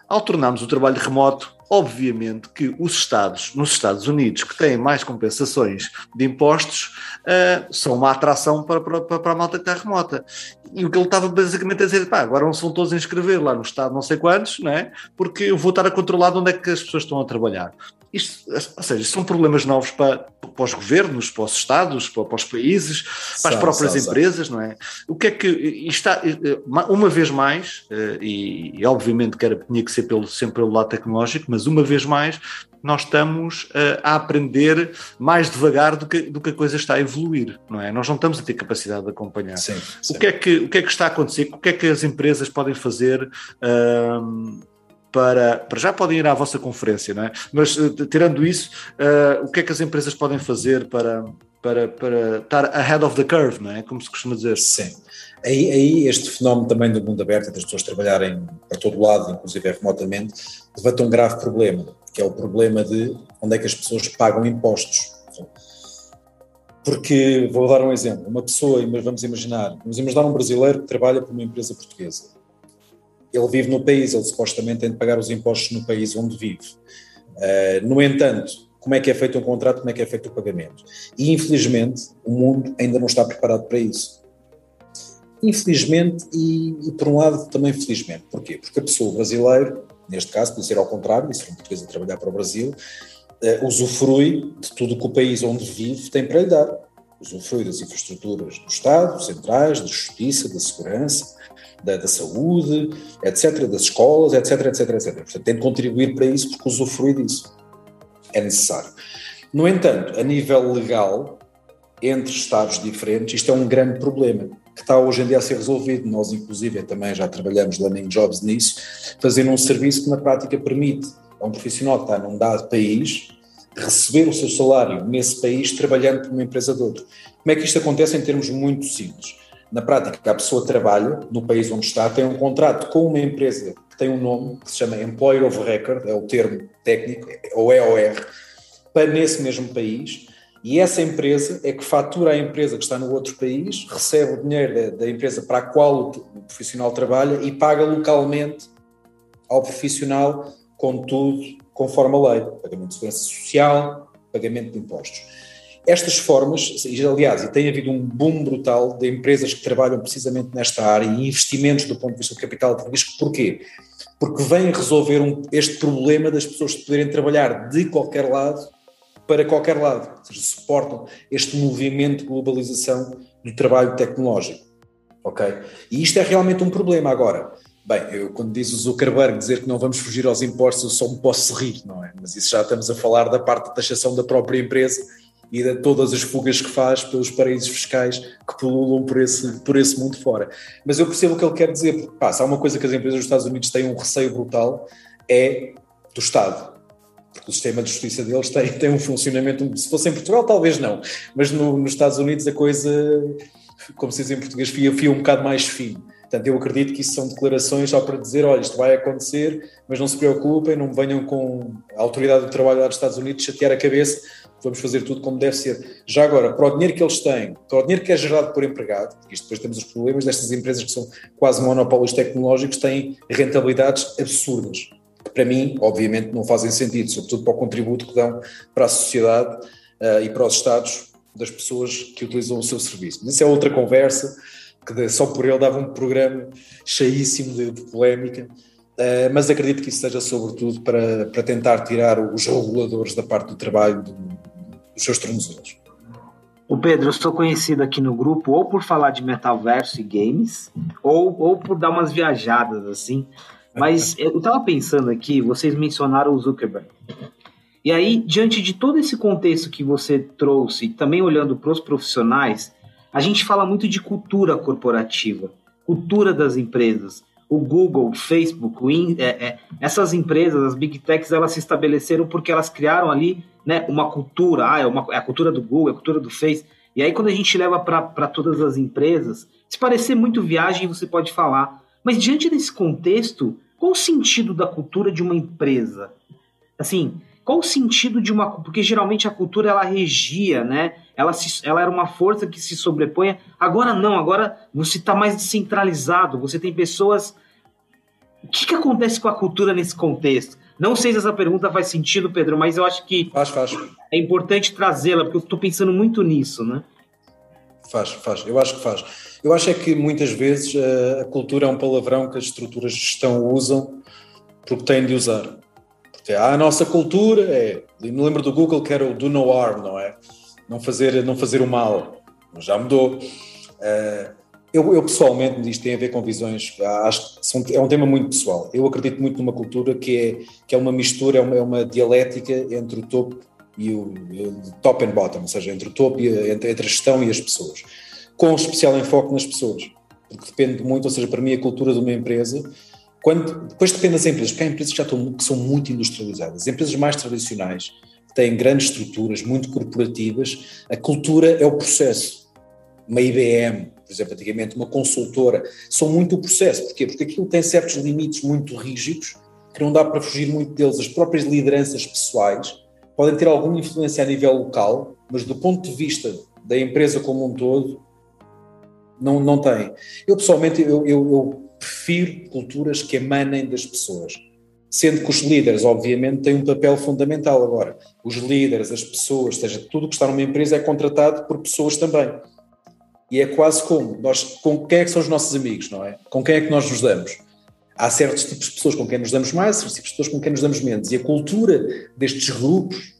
ao tornarmos o trabalho remoto, obviamente que os Estados, nos Estados Unidos, que têm mais compensações de impostos, uh, são uma atração para, para, para a malta que está remota. E o que ele estava basicamente a dizer, pá, agora não são todos a inscrever lá no Estado não sei quantos, não é? porque eu vou estar a controlar de onde é que as pessoas estão a trabalhar. Isto, ou seja, são problemas novos para, para os governos, para os Estados, para, para os países, para as próprias são, empresas, são. não é? O que é que está, uma vez mais, eh, e, e obviamente que era, tinha que ser pelo, sempre pelo lado tecnológico, mas uma vez mais nós estamos uh, a aprender mais devagar do que, do que a coisa está a evoluir, não é? Nós não estamos a ter capacidade de acompanhar. Sim, sim. O, que é que, o que é que está a acontecer? O que é que as empresas podem fazer? Para, para já podem ir à vossa conferência, não é? Mas uh, tirando isso, uh, o que é que as empresas podem fazer para, para, para estar ahead of the curve, não é? Como se costuma dizer. Sim. Aí, aí este fenómeno também do mundo aberto, das pessoas trabalharem para todo lado, inclusive remotamente, levanta um grave problema, que é o problema de onde é que as pessoas pagam impostos. Porque, vou dar um exemplo, uma pessoa, vamos imaginar, vamos imaginar um brasileiro que trabalha para uma empresa portuguesa ele vive no país, ele supostamente tem de pagar os impostos no país onde vive. Uh, no entanto, como é que é feito um contrato, como é que é feito o pagamento? E infelizmente o mundo ainda não está preparado para isso. Infelizmente e, e por um lado também felizmente. Porquê? Porque a pessoa brasileira, neste caso, pode ser ao contrário, e ser um português a trabalhar para o Brasil, uh, usufrui de tudo que o país onde vive tem para lhe dar. Usufrui das infraestruturas do Estado, centrais, da justiça, da segurança, da, da, saúde, etc., das escolas, etc., etc., etc. Portanto, tem de contribuir para isso porque usufrui disso. É necessário. No entanto, a nível legal, entre Estados diferentes, isto é um grande problema que está hoje em dia a ser resolvido. Nós, inclusive, também já trabalhamos Learning Jobs nisso, fazendo um serviço que na prática permite a um profissional que está num dado país receber o seu salário nesse país trabalhando para uma empresa de outro. Como é que isto acontece em termos muito simples? Na prática, a pessoa trabalha no país onde está, tem um contrato com uma empresa que tem um nome que se chama Employer of Record, é o termo técnico, ou EOR, para nesse mesmo país, E essa empresa é que fatura a empresa que está no outro país, recebe o dinheiro da, da empresa para a qual o profissional trabalha e paga localmente ao profissional com tudo conforme a lei, pagamento de segurança social, pagamento de impostos. Estas formas, aliás, e tem havido um boom brutal de empresas que trabalham precisamente nesta área e investimentos do ponto de vista do capital de risco, porquê? Porque vêm resolver um, este problema das pessoas poderem trabalhar de qualquer lado para qualquer lado, ou seja, suportam este movimento de globalização do trabalho tecnológico, ok? E isto é realmente um problema agora. Bem, eu, quando diz o Zuckerberg dizer que não vamos fugir aos impostos, eu só me posso rir, não é? Mas isso já estamos a falar da parte da taxação da própria empresa e de todas as fugas que faz pelos paraísos fiscais que pululam por esse, por esse mundo fora. Mas eu percebo o que ele quer dizer, porque pá, se há uma coisa que as empresas dos Estados Unidos têm um receio brutal, é do Estado. Porque o sistema de justiça deles tem, tem um funcionamento, se fosse em Portugal talvez não, mas no, nos Estados Unidos a coisa, como se diz em português, fia, fia um bocado mais fino. Portanto, eu acredito que isso são declarações só para dizer, olha, isto vai acontecer, mas não se preocupem, não venham com a autoridade do trabalho lá dos Estados Unidos chatear a cabeça, vamos fazer tudo como deve ser. Já agora, para o dinheiro que eles têm, para o dinheiro que é gerado por empregado, porque isto depois temos os problemas destas empresas que são quase monopólios tecnológicos, têm rentabilidades absurdas. Que para mim, obviamente, não fazem sentido, sobretudo para o contributo que dão para a sociedade uh, e para os Estados das pessoas que utilizam o seu serviço. Mas isso é outra conversa que só por ele dava um programa cheíssimo de, de polémica, uh, mas acredito que isso seja sobretudo para, para tentar tirar os reguladores da parte do trabalho do, dos seus tornozelos. O Pedro, eu sou conhecido aqui no grupo ou por falar de metaverso e games, ou, ou por dar umas viajadas assim. Mas eu estava pensando aqui, vocês mencionaram o Zuckerberg. E aí, diante de todo esse contexto que você trouxe, também olhando para os profissionais, a gente fala muito de cultura corporativa, cultura das empresas. O Google, o Facebook, o In, é, é, essas empresas, as big techs, elas se estabeleceram porque elas criaram ali né, uma cultura. Ah, é, uma, é a cultura do Google, é a cultura do Face. E aí, quando a gente leva para todas as empresas, se parecer muito viagem, você pode falar. Mas diante desse contexto, qual o sentido da cultura de uma empresa? Assim, qual o sentido de uma. Porque geralmente a cultura ela regia, né? Ela, se, ela era uma força que se sobrepunha. Agora não, agora você está mais descentralizado, você tem pessoas. O que, que acontece com a cultura nesse contexto? Não sei se essa pergunta faz sentido, Pedro, mas eu acho que faz, faz. é importante trazê-la, porque eu estou pensando muito nisso, né? Faz, faz, eu acho que faz. Eu acho é que muitas vezes a, a cultura é um palavrão que as estruturas de gestão usam porque têm de usar. A nossa cultura é. Me lembro do Google que era o do no harm, não é? Não fazer, não fazer o mal. Já mudou. Uh, eu, eu, pessoalmente, isto tem a ver com visões, acho que é um tema muito pessoal. Eu acredito muito numa cultura que é, que é uma mistura, é uma, é uma dialética entre o topo e o, top and bottom, ou seja, entre o topo e a, entre, entre a gestão e as pessoas, com especial enfoque nas pessoas, porque depende muito, ou seja, para mim a cultura de uma empresa quando, depois depende das empresas, porque há empresas que já estão, que são muito industrializadas. As empresas mais tradicionais, que têm grandes estruturas, muito corporativas, a cultura é o processo. Uma IBM, exemplo, antigamente, uma consultora, são muito o processo. Porquê? Porque aquilo tem certos limites muito rígidos, que não dá para fugir muito deles. As próprias lideranças pessoais podem ter alguma influência a nível local, mas do ponto de vista da empresa como um todo, não, não tem. Eu, pessoalmente, eu, eu, eu prefiro culturas que emanem das pessoas. Sendo que os líderes, obviamente, têm um papel fundamental agora. Os líderes, as pessoas, seja, tudo que está numa empresa é contratado por pessoas também. E é quase como, nós, com quem é que são os nossos amigos, não é? Com quem é que nós nos damos? Há certos tipos de pessoas com quem nos damos mais, certos tipos de pessoas com quem nos damos menos. E a cultura destes grupos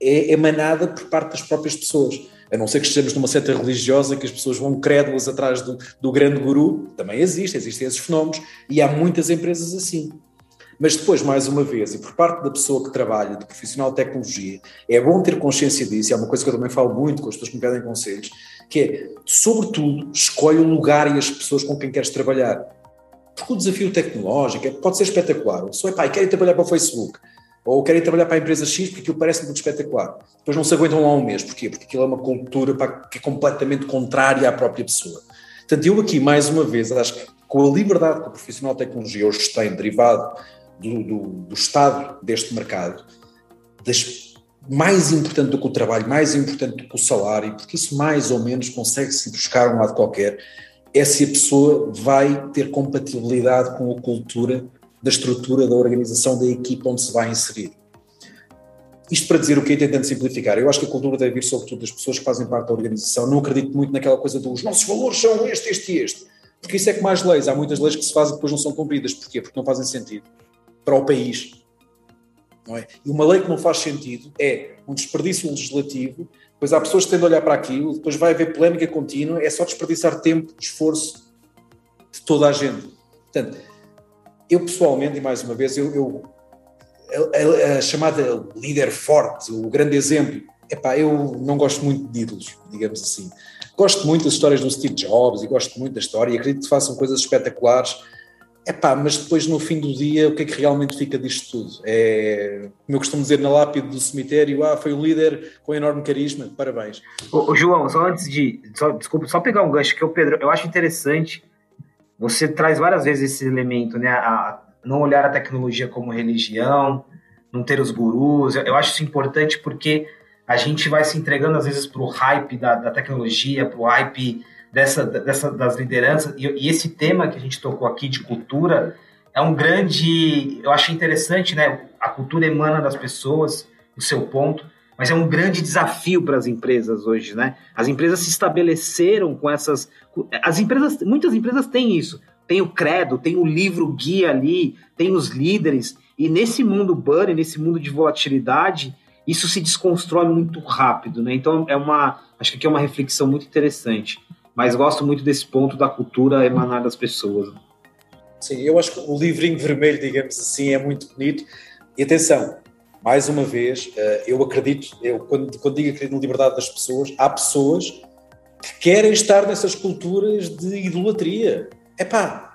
é emanada por parte das próprias pessoas a não ser que estejamos numa seta religiosa que as pessoas vão crédulas atrás do, do grande guru, também existe, existem esses fenómenos, e há muitas empresas assim. Mas depois, mais uma vez, e por parte da pessoa que trabalha, de profissional de tecnologia, é bom ter consciência disso, é uma coisa que eu também falo muito com as pessoas que me pedem conselhos, que é, sobretudo, escolhe o lugar e as pessoas com quem queres trabalhar. Porque o desafio tecnológico é, pode ser espetacular. Só é pá, quero trabalhar para o Facebook ou querem trabalhar para a empresa X porque aquilo parece muito espetacular. Depois não se aguentam lá um mês. Porquê? Porque aquilo é uma cultura que é completamente contrária à própria pessoa. Portanto, eu aqui, mais uma vez, acho que com a liberdade que o profissional de tecnologia hoje tem, derivado do, do, do estado deste mercado, das, mais importante do que o trabalho, mais importante do que o salário, porque isso mais ou menos consegue-se buscar um lado qualquer, é se a pessoa vai ter compatibilidade com a cultura da estrutura da organização da equipa onde se vai inserir. Isto para dizer o que é tentando simplificar. Eu acho que a cultura deve vir sobretudo das pessoas que fazem parte da organização. Não acredito muito naquela coisa dos nossos valores são este, este e este. Porque isso é que mais leis. Há muitas leis que se fazem e depois não são cumpridas. Porquê? Porque não fazem sentido para o país. Não é? E uma lei que não faz sentido é um desperdício legislativo, depois há pessoas que tendem a olhar para aquilo, depois vai haver polémica contínua, é só desperdiçar tempo, esforço de toda a gente. Portanto, eu pessoalmente, e mais uma vez, eu, eu a, a, chamada líder forte, o grande exemplo, epá, eu não gosto muito de ídolos, digamos assim. Gosto muito das histórias do Steve Jobs e gosto muito da história e acredito que façam coisas espetaculares, epá, mas depois no fim do dia o que é que realmente fica disto tudo? É, como eu costumo dizer na lápide do cemitério, ah, foi um líder com enorme carisma, parabéns. Ô, ô João, só antes de, só, desculpa, só pegar um gancho que o Pedro, eu acho interessante você traz várias vezes esse elemento, né? A, não olhar a tecnologia como religião, não ter os gurus. Eu, eu acho isso importante porque a gente vai se entregando às vezes para o hype da, da tecnologia, para o hype dessa, dessa, das lideranças. E, e, esse tema que a gente tocou aqui de cultura é um grande. Eu achei interessante, né? A cultura emana das pessoas, o seu ponto, mas é um grande desafio para as empresas hoje, né? As empresas se estabeleceram com essas. As empresas, muitas empresas têm isso. Tem o credo, tem o livro guia ali, tem os líderes. E nesse mundo bunny, nesse mundo de volatilidade, isso se desconstrói muito rápido, né? Então é uma. Acho que aqui é uma reflexão muito interessante. Mas gosto muito desse ponto da cultura emanar das pessoas. Sim, eu acho que o livrinho vermelho, digamos assim, é muito bonito. E atenção, mais uma vez, eh, eu acredito, eu, quando, quando digo acredito na liberdade das pessoas, há pessoas que querem estar nessas culturas de idolatria. É pá,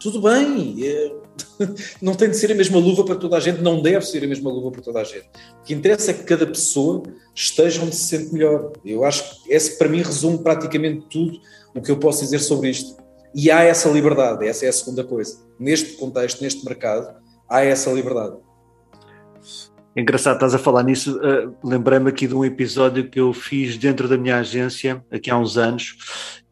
tudo bem, eh, não tem de ser a mesma luva para toda a gente, não deve ser a mesma luva para toda a gente. O que interessa é que cada pessoa esteja onde se sente melhor. Eu acho que esse, para mim, resume praticamente tudo o que eu posso dizer sobre isto. E há essa liberdade, essa é a segunda coisa. Neste contexto, neste mercado, há essa liberdade. É engraçado, estás a falar nisso. Uh, Lembrei-me aqui de um episódio que eu fiz dentro da minha agência, aqui há uns anos,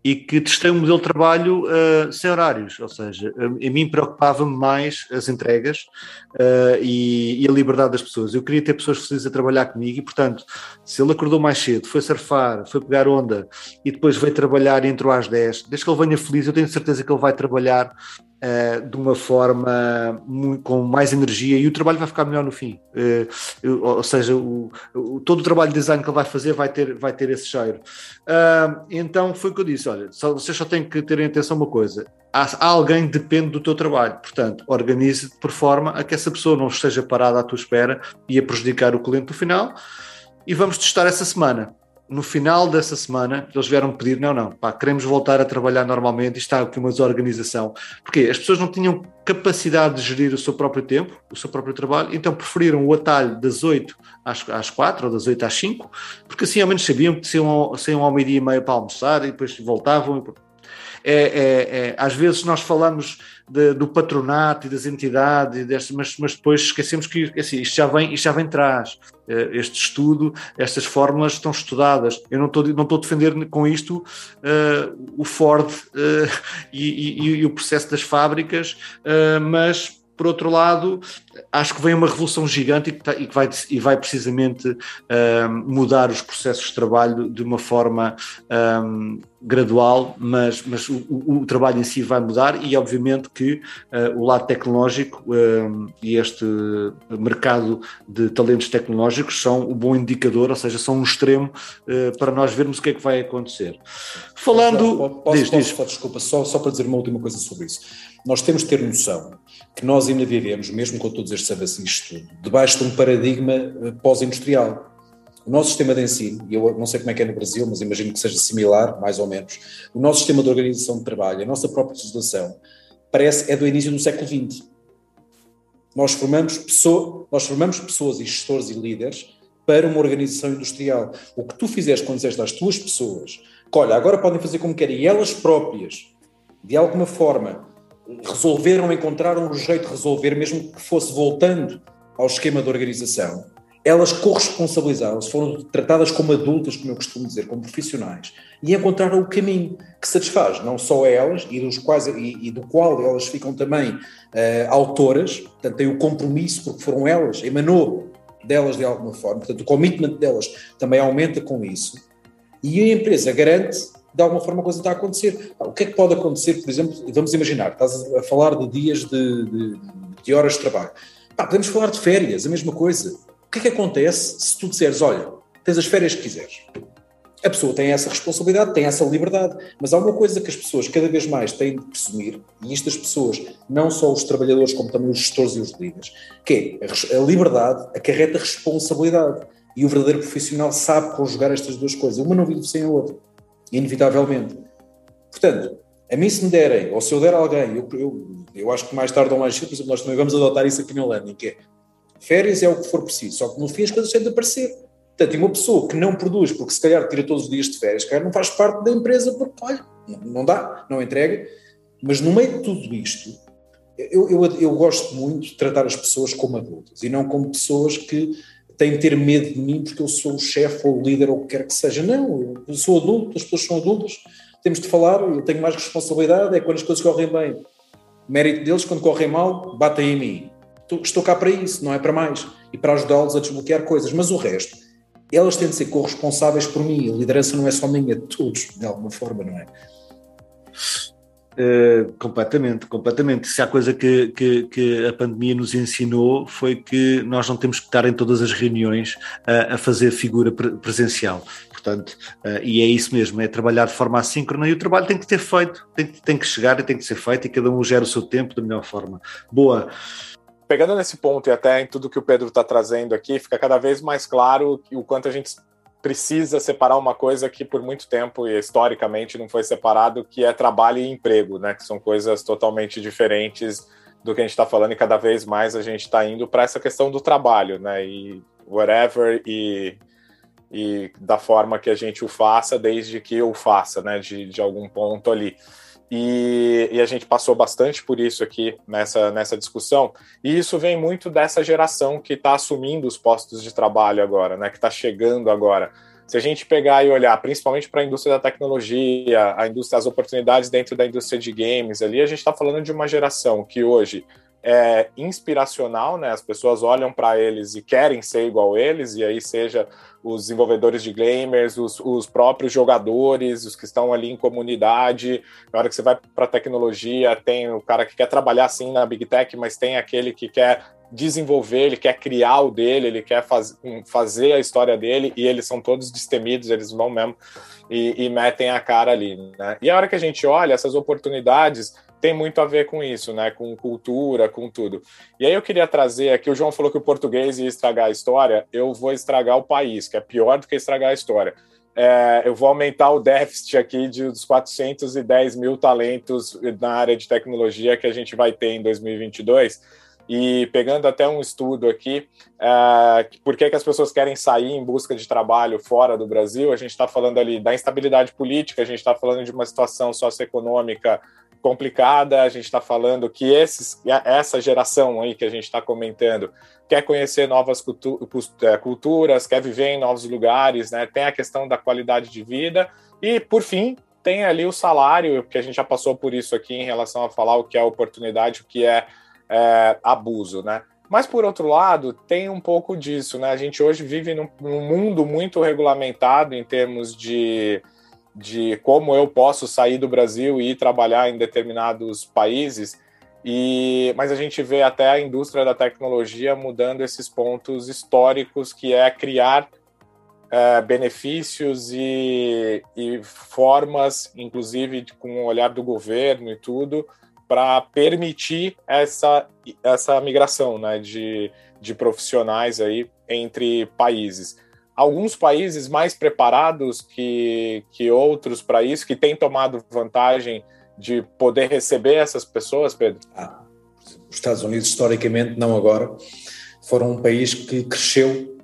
e que testei um modelo de trabalho uh, sem horários, ou seja, a, a mim preocupava-me mais as entregas uh, e, e, a liberdade das pessoas. Eu queria ter pessoas felizes a trabalhar comigo e, portanto, se ele acordou mais cedo, foi surfar, foi pegar onda e depois veio trabalhar e entrou às 10, desde que ele venha feliz, eu tenho certeza que ele vai trabalhar uh, de uma forma muito, com mais energia e o trabalho vai ficar melhor no fim. Uh, ou seja, o, o, todo o trabalho de design que ele vai fazer vai ter, vai ter esse cheiro. Uh, então foi o que eu disse: olha, só, você só tem que ter em atenção uma coisa. Há, há alguém que depende do teu trabalho, portanto, organize-te por forma a que essa pessoa não esteja parada à tua espera e a prejudicar o cliente no final. E vamos testar essa semana no final dessa semana, eles vieram pedir: não, não, pá, queremos voltar a trabalhar normalmente, está aqui uma desorganização. Porque as pessoas não tinham capacidade de gerir o seu próprio tempo, o seu próprio trabalho, então preferiram o atalho das 8 às, às 4 ou das 8 às 5, porque assim ao menos sabiam que saíam, saíam ao meio-dia e meia para almoçar e depois voltavam. É, é, é, às vezes nós falamos de, do patronato e das entidades, destas, mas, mas depois esquecemos que assim, isto, já vem, isto já vem atrás. Eh, este estudo, estas fórmulas estão estudadas. Eu não estou, não estou a defender com isto uh, o Ford uh, e, e, e, o processo das fábricas, uh, mas por outro lado, acho que vem uma revolução gigante e que, tá, e vai, e vai precisamente um, mudar os processos de trabalho de uma forma um, gradual, mas, mas o, o, o, trabalho em si vai mudar e, obviamente, que uh, o lado tecnológico um, e este mercado de talentos tecnológicos são um bom indicador, ou seja, são um extremo uh, para nós vermos o que é que vai acontecer. Falando. Posso, diz, posso, diz. desculpa, só, só para dizer uma última coisa sobre isso. Nós temos de ter noção que nós ainda vivemos, mesmo com todos estes avanços isto tudo, debaixo de um paradigma pós-industrial. O nosso sistema de ensino, e eu não sei como é que é no Brasil, mas imagino que seja similar, mais ou menos, o nosso sistema de organização de trabalho, a nossa própria legislação, parece é do início do século XX. Nós formamos, pessoa, nós formamos pessoas e gestores e líderes para uma organização industrial. O que tu fizeste quando disseste às tuas pessoas que, olha, agora podem fazer como querem, e elas próprias, de alguma forma, resolveram, encontraram um jeito de resolver, mesmo que fosse voltando ao esquema de organização, elas corresponsabilizaram-se, foram tratadas como adultas, como eu costumo dizer, como profissionais, e encontraram o caminho que satisfaz não só elas, e, dos quais, e, e do qual elas ficam também uh, autoras, portanto, têm o compromisso, porque foram elas, emanou delas de alguma forma, portanto, o commitment delas também aumenta com isso, e a empresa garante, de alguma forma, a coisa está a acontecer. O que é que pode acontecer, por exemplo, vamos imaginar, estás a falar de dias de, de, de horas de trabalho. Pá, podemos falar de férias, a mesma coisa. Que é que acontece se tu disseres, olha, tens as férias que quiseres? A pessoa tem essa responsabilidade, tem essa liberdade, mas há uma coisa que as pessoas cada vez mais têm de presumir, e isto as pessoas, não só os trabalhadores, como também os gestores e os líderes, que é a liberdade acarreta responsabilidade. E o verdadeiro profissional sabe conjugar estas duas coisas. Uma não vive sem a outra, inevitavelmente. Portanto, a mim se me derem, ou se eu der a alguém, eu, eu, eu acho que mais tarde ou mais cedo, por exemplo, nós também vamos adotar isso aqui na Landing, que é férias é o que for preciso, só que no fim as coisas têm de aparecer. Portanto, uma pessoa que não produz, porque se calhar tira todos os dias de férias, calhar não faz parte da empresa, porque, olha, não dá, não entrega. Mas no meio de tudo isto, eu, eu, eu gosto muito de tratar as pessoas como adultas e não como pessoas que têm de ter medo de mim porque eu sou o chefe ou o líder ou o que quer que seja. Não, eu sou adulto, as pessoas são adultas, temos de falar, eu tenho mais responsabilidade, é quando as coisas correm bem. Mérito deles, quando correm mal, batem em mim. Estou cá para isso, não é para mais. E para ajudá-los a desbloquear coisas. Mas o resto, elas têm de ser corresponsáveis por mim. A liderança não é só minha, de todos, de alguma forma, não é? Uh, completamente, completamente. Se há coisa que, que, que, a pandemia nos ensinou foi que nós não temos que estar em todas as reuniões uh, a fazer figura presencial. Portanto, uh, e é isso mesmo, é trabalhar de forma assíncrona e o trabalho tem que ter feito, tem, tem que chegar e tem que ser feito e cada um gera o seu tempo da melhor forma. Boa pegando nesse ponto e até em tudo que o Pedro está trazendo aqui, fica cada vez mais claro o quanto a gente precisa separar uma coisa que por muito tempo e historicamente não foi separado, que é trabalho e emprego, né? Que são coisas totalmente diferentes do que a gente está falando e cada vez mais a gente está indo para essa questão do trabalho, né? E whatever e, e da forma que a gente o faça, desde que eu faça, né? De, de algum ponto ali. E, e, a gente passou bastante por isso aqui nessa, nessa discussão, e isso vem muito dessa geração que está assumindo os postos de trabalho agora, né, que está chegando agora. Se a gente pegar e olhar principalmente para a indústria da tecnologia, a indústria, as oportunidades dentro da indústria de games ali, a gente está falando de uma geração que hoje é inspiracional, né? As pessoas olham para eles e querem ser igual eles, e aí seja os desenvolvedores de gamers, os, os próprios jogadores, os que estão ali em comunidade. Na hora que você vai para tecnologia, tem o cara que quer trabalhar assim na Big Tech, mas tem aquele que quer desenvolver, ele quer criar o dele, ele quer faz, fazer a história dele, e eles são todos destemidos, eles vão mesmo e, e metem a cara ali. Né? E a hora que a gente olha essas oportunidades tem muito a ver com isso, né? Com cultura, com tudo. E aí eu queria trazer aqui, o João falou que o português ia estragar a história, eu vou estragar o país, que é pior do que estragar a história. É, eu vou aumentar o déficit aqui de, dos 410 mil talentos na área de tecnologia que a gente vai ter em 2022. E pegando até um estudo aqui, é, por que, que as pessoas querem sair em busca de trabalho fora do Brasil? A gente está falando ali da instabilidade política, a gente está falando de uma situação socioeconômica complicada. A gente está falando que esses, essa geração aí que a gente está comentando quer conhecer novas cultu é, culturas, quer viver em novos lugares, né? Tem a questão da qualidade de vida e, por fim, tem ali o salário, que a gente já passou por isso aqui em relação a falar o que é oportunidade, o que é, é abuso, né? Mas, por outro lado, tem um pouco disso, né? A gente hoje vive num, num mundo muito regulamentado em termos de de como eu posso sair do Brasil e ir trabalhar em determinados países. E, mas a gente vê até a indústria da tecnologia mudando esses pontos históricos, que é criar é, benefícios e, e, formas, inclusive com o olhar do governo e tudo, para permitir essa, essa migração né, de, de profissionais aí entre países alguns países mais preparados que, que outros para isso, que têm tomado vantagem de poder receber essas pessoas, Pedro? Ah, os Estados Unidos, historicamente, não agora, foram um país que cresceu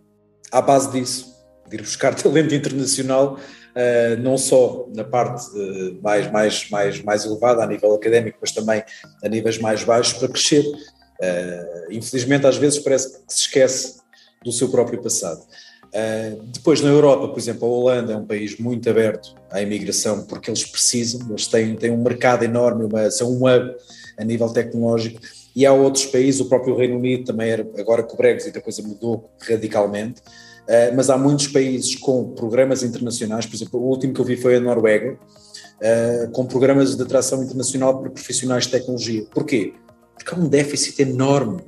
à base disso, de ir buscar talento internacional, uh, não só na parte uh, mais, mais, mais, mais elevada, a nível académico, mas também a níveis mais baixos, para crescer. Uh, infelizmente, às vezes parece que se esquece do seu próprio passado. Uh, depois, na Europa, por exemplo, a Holanda é um país muito aberto à imigração porque eles precisam, eles têm, têm um mercado enorme, uma, são um hub a nível tecnológico, e há outros países, o próprio Reino Unido também era, agora com o Brexit a coisa mudou radicalmente, uh, mas há muitos países com programas internacionais, por exemplo, o último que eu vi foi a Noruega, uh, com programas de atração internacional para profissionais de tecnologia. Porquê? Porque há um déficit enorme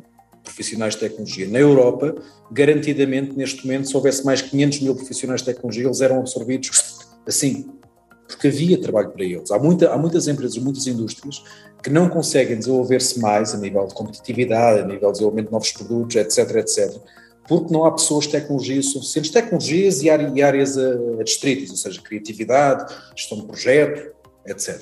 profissionais de tecnologia. Na Europa, garantidamente, neste momento, se houvesse mais 500 mil profissionais de tecnologia, eles eram absorvidos assim, porque havia trabalho para eles. Há, muita, há muitas empresas, muitas indústrias que não conseguem desenvolver-se mais a nível de competitividade, a nível de desenvolvimento de novos produtos, etc, etc, porque não há pessoas de tecnologia suficientes, tecnologias e áreas adstritas, ou seja, criatividade, gestão de projeto, etc.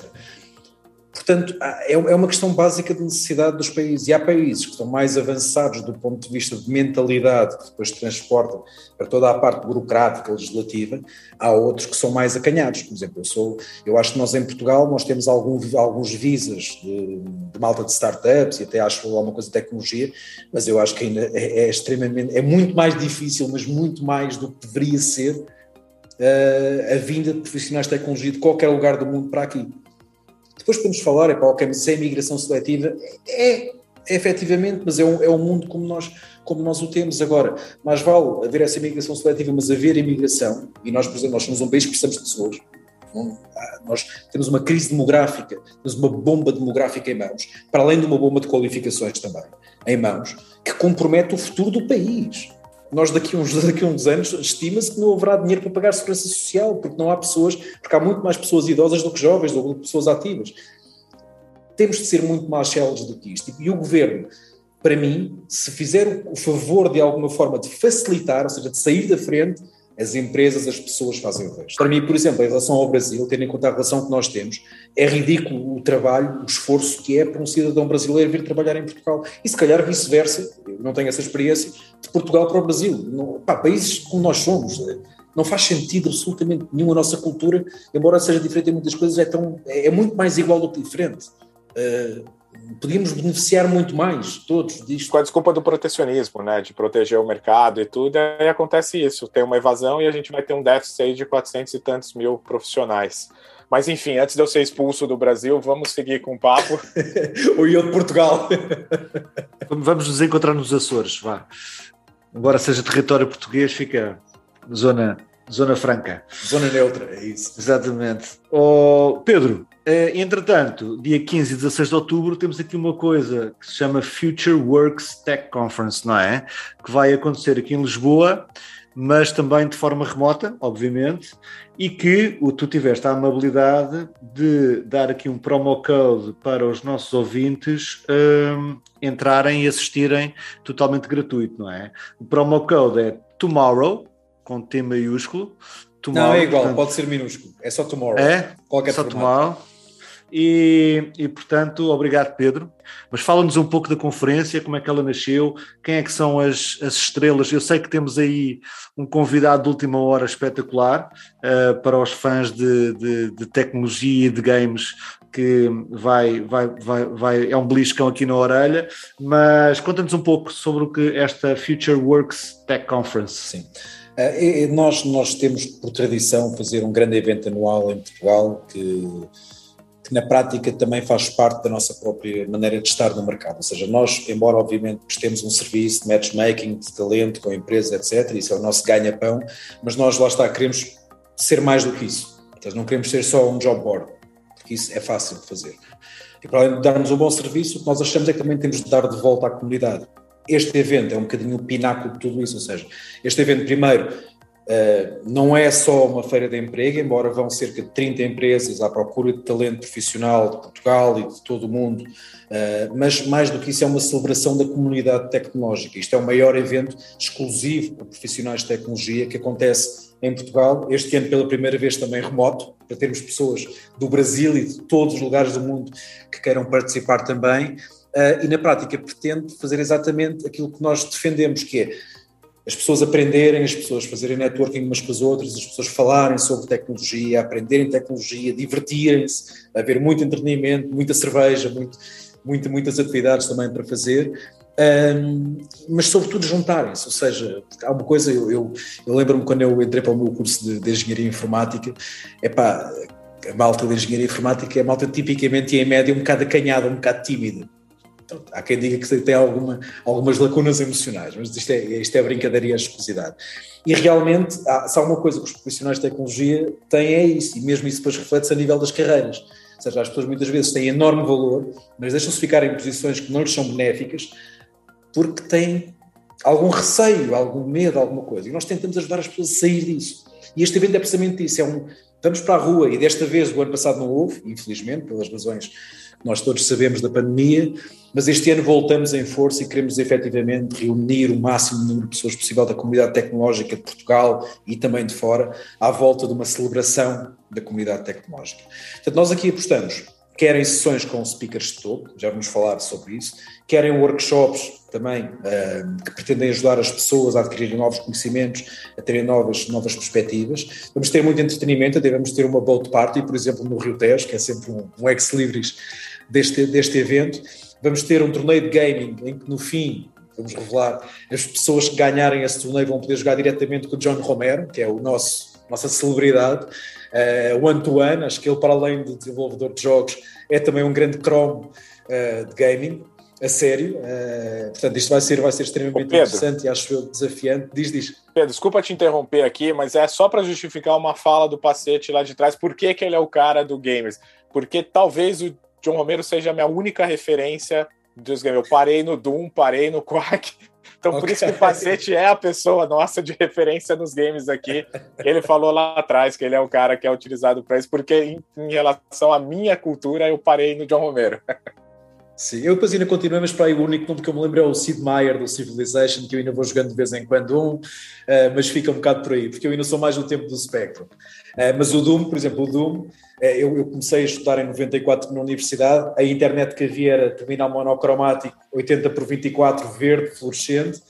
Portanto, é, é uma questão básica de necessidade dos países. E há países que estão mais avançados do ponto de vista de mentalidade, que depois transportam para toda a parte burocrática, legislativa. Há outros que são mais acanhados. Por exemplo, eu, sou, eu acho que nós em Portugal nós temos algum, alguns visas de, de, malta de startups e até acho alguma coisa de tecnologia, mas eu acho que ainda é, é extremamente, é muito mais difícil, mas muito mais do que deveria ser uh, a vinda de profissionais de tecnologia de qualquer lugar do mundo para aqui. Depois podemos falar, é para ok, se é imigração seletiva, é, é efetivamente, mas é um, é um mundo como nós, como nós o temos. Agora. Mais vale haver essa imigração seletiva, mas haver imigração, e nós, por exemplo, nós somos um país que precisamos de pessoas, nós temos uma crise demográfica, temos uma bomba demográfica em mãos, para além de uma bomba de qualificações também em mãos, que compromete o futuro do país nós daqui a uns, daqui uns anos estima-se que não haverá dinheiro para pagar segurança social, porque não há pessoas, porque há muito mais pessoas idosas do que jovens, do que pessoas ativas. Temos de ser muito mais céleres do que isto. E o governo, para mim, se fizer o favor de alguma forma de facilitar, ou seja, de sair da frente, as empresas, as pessoas fazem o resto. Para mim, por exemplo, em relação ao Brasil, tendo em conta a relação que nós temos, é ridículo o trabalho, o esforço que é para um cidadão brasileiro vir trabalhar em Portugal. E se calhar vice-versa, eu não tenho essa experiência, de Portugal para o Brasil. Não, pá, países como nós somos, eh, não faz sentido absolutamente nenhum a nossa cultura, embora seja diferente em muitas coisas, é, tão, é, é muito mais igual do que diferente. Uh, podíamos beneficiar muito mais todos disto. Com a desculpa do protecionismo, né, de proteger o mercado e tudo, aí acontece isso, tem uma evasão e a gente vai ter um déficit de 400 e tantos mil profissionais. Mas enfim, antes de eu ser expulso do Brasil, vamos seguir com o papo. o eu de Portugal. vamos nos encontrar nos Açores, vá. Embora seja território português, fica zona Zona franca. Zona neutra, é isso. Exatamente. Oh, Pedro, entretanto, dia 15 e 16 de outubro, temos aqui uma coisa que se chama Future Works Tech Conference, não é? Que vai acontecer aqui em Lisboa, mas também de forma remota, obviamente, e que tu tiveste a amabilidade de dar aqui um promo code para os nossos ouvintes um, entrarem e assistirem totalmente gratuito, não é? O promo code é Tomorrow, com T maiúsculo. Tomorrow, não, é igual, portanto, pode ser minúsculo. É só tomorrow. É? Qualquer só formato. tomorrow. E, e, portanto, obrigado, Pedro. Mas fala-nos um pouco da conferência, como é que ela nasceu, quem é que são as, as estrelas. Eu sei que temos aí um convidado de última hora espetacular uh, para os fãs de, de, de, tecnologia e de games, que vai, vai, vai, vai, é um beliscão aqui na orelha. Mas conta-nos um pouco sobre o que esta Future Works Tech Conference. Sim. Uh, nós, nós temos por tradição fazer um grande evento anual em Portugal que, na prática também faz parte da nossa própria maneira de estar no mercado. Ou seja, nós, embora obviamente prestemos um serviço de matchmaking, de talento com a empresa, etc., isso é o nosso ganha-pão, mas nós lá está, queremos ser mais do que isso. Não queremos ser só um job board, porque isso é fácil de fazer. E para além de darmos um bom serviço, o que nós achamos é que também temos de dar de volta à comunidade este evento é um bocadinho o pináculo de tudo isso, ou seja, este evento primeiro uh, não é só uma feira de emprego, embora vão cerca de 30 empresas à procura de talento profissional de Portugal e de todo o mundo, uh, mas mais do que isso é uma celebração da comunidade tecnológica. Isto é o maior evento exclusivo para profissionais de tecnologia que acontece em Portugal, este ano pela primeira vez também remoto, para termos pessoas do Brasil e de todos os lugares do mundo que queiram participar também. Uh, e na prática pretende fazer exatamente aquilo que nós defendemos, que é as pessoas aprenderem, as pessoas fazerem networking umas com as outras, as pessoas falarem sobre tecnologia, aprenderem tecnologia, divertirem-se, haver muito entretenimento, muita cerveja, muito, muita, muitas atividades também para fazer um, mas sobretudo juntarem-se, ou seja, há uma coisa, eu, eu, eu lembro-me quando eu entrei para o meu curso de, de Engenharia Informática, é a malta de Engenharia Informática é a malta tipicamente e em média um bocado acanhada, um bocado tímida. Há quem diga que tem alguma, algumas lacunas emocionais, mas isto é, isto é brincadeira e a escusidade. E realmente, há, se há uma coisa que os profissionais de tecnologia têm é isso, e mesmo isso depois reflete-se a nível das carreiras. Ou seja, as pessoas muitas vezes têm enorme valor, mas deixam-se ficar em posições que não lhes são benéficas, porque têm algum receio, algum medo, alguma coisa. E nós tentamos ajudar as pessoas a sair disso. E este evento é precisamente isso: é um, vamos para a rua, e desta vez o ano passado não houve, infelizmente, pelas razões que nós todos sabemos da pandemia, mas este ano voltamos em força e queremos efetivamente reunir o máximo número de pessoas possível da comunidade tecnológica de Portugal e também de fora, à volta de uma celebração da comunidade tecnológica. Portanto, nós aqui apostamos querem sessões com speakers de topo, já vamos falar sobre isso, querem workshops também uh, que pretendem ajudar as pessoas a adquirirem novos conhecimentos, a terem novas, novas perspectivas. Vamos ter muito entretenimento, até vamos ter uma boat party, por exemplo, no Rio Tejo, que é sempre um, um ex-libris deste, deste evento. Vamos ter um torneio de gaming em que no fim vamos revelar, as pessoas que ganharem esse torneio vão poder jogar diretamente com o John Romero, que é o nosso nossa celebridade, uh, one-to-one, acho que ele para além de desenvolvedor de jogos é também um grande chrome uh, de gaming, a sério. Uh, portanto, isto vai ser, vai ser extremamente interessante e acho desafiante. Diz, diz. Pedro, desculpa te interromper aqui, mas é só para justificar uma fala do Pacete lá de trás. Por que, que ele é o cara do Gamers? Porque talvez o John Romero seja a minha única referência dos games. Eu parei no Doom, parei no Quack. Então, okay. por isso que o Pacete é a pessoa nossa de referência nos games aqui. Ele falou lá atrás que ele é o cara que é utilizado para isso, porque em, em relação à minha cultura, eu parei no John Romero. Sim, eu depois ainda continuei, mas para aí o único nome que eu me lembro é o Sid Meier do Civilization, que eu ainda vou jogando de vez em quando um, uh, mas fica um bocado por aí, porque eu ainda sou mais no tempo do Spectrum. Uh, mas o Doom, por exemplo, o Doom, eu, eu, comecei a estudar em 94 na universidade, a internet que havia era terminal monocromático, 80 por 24, verde, fluorescente,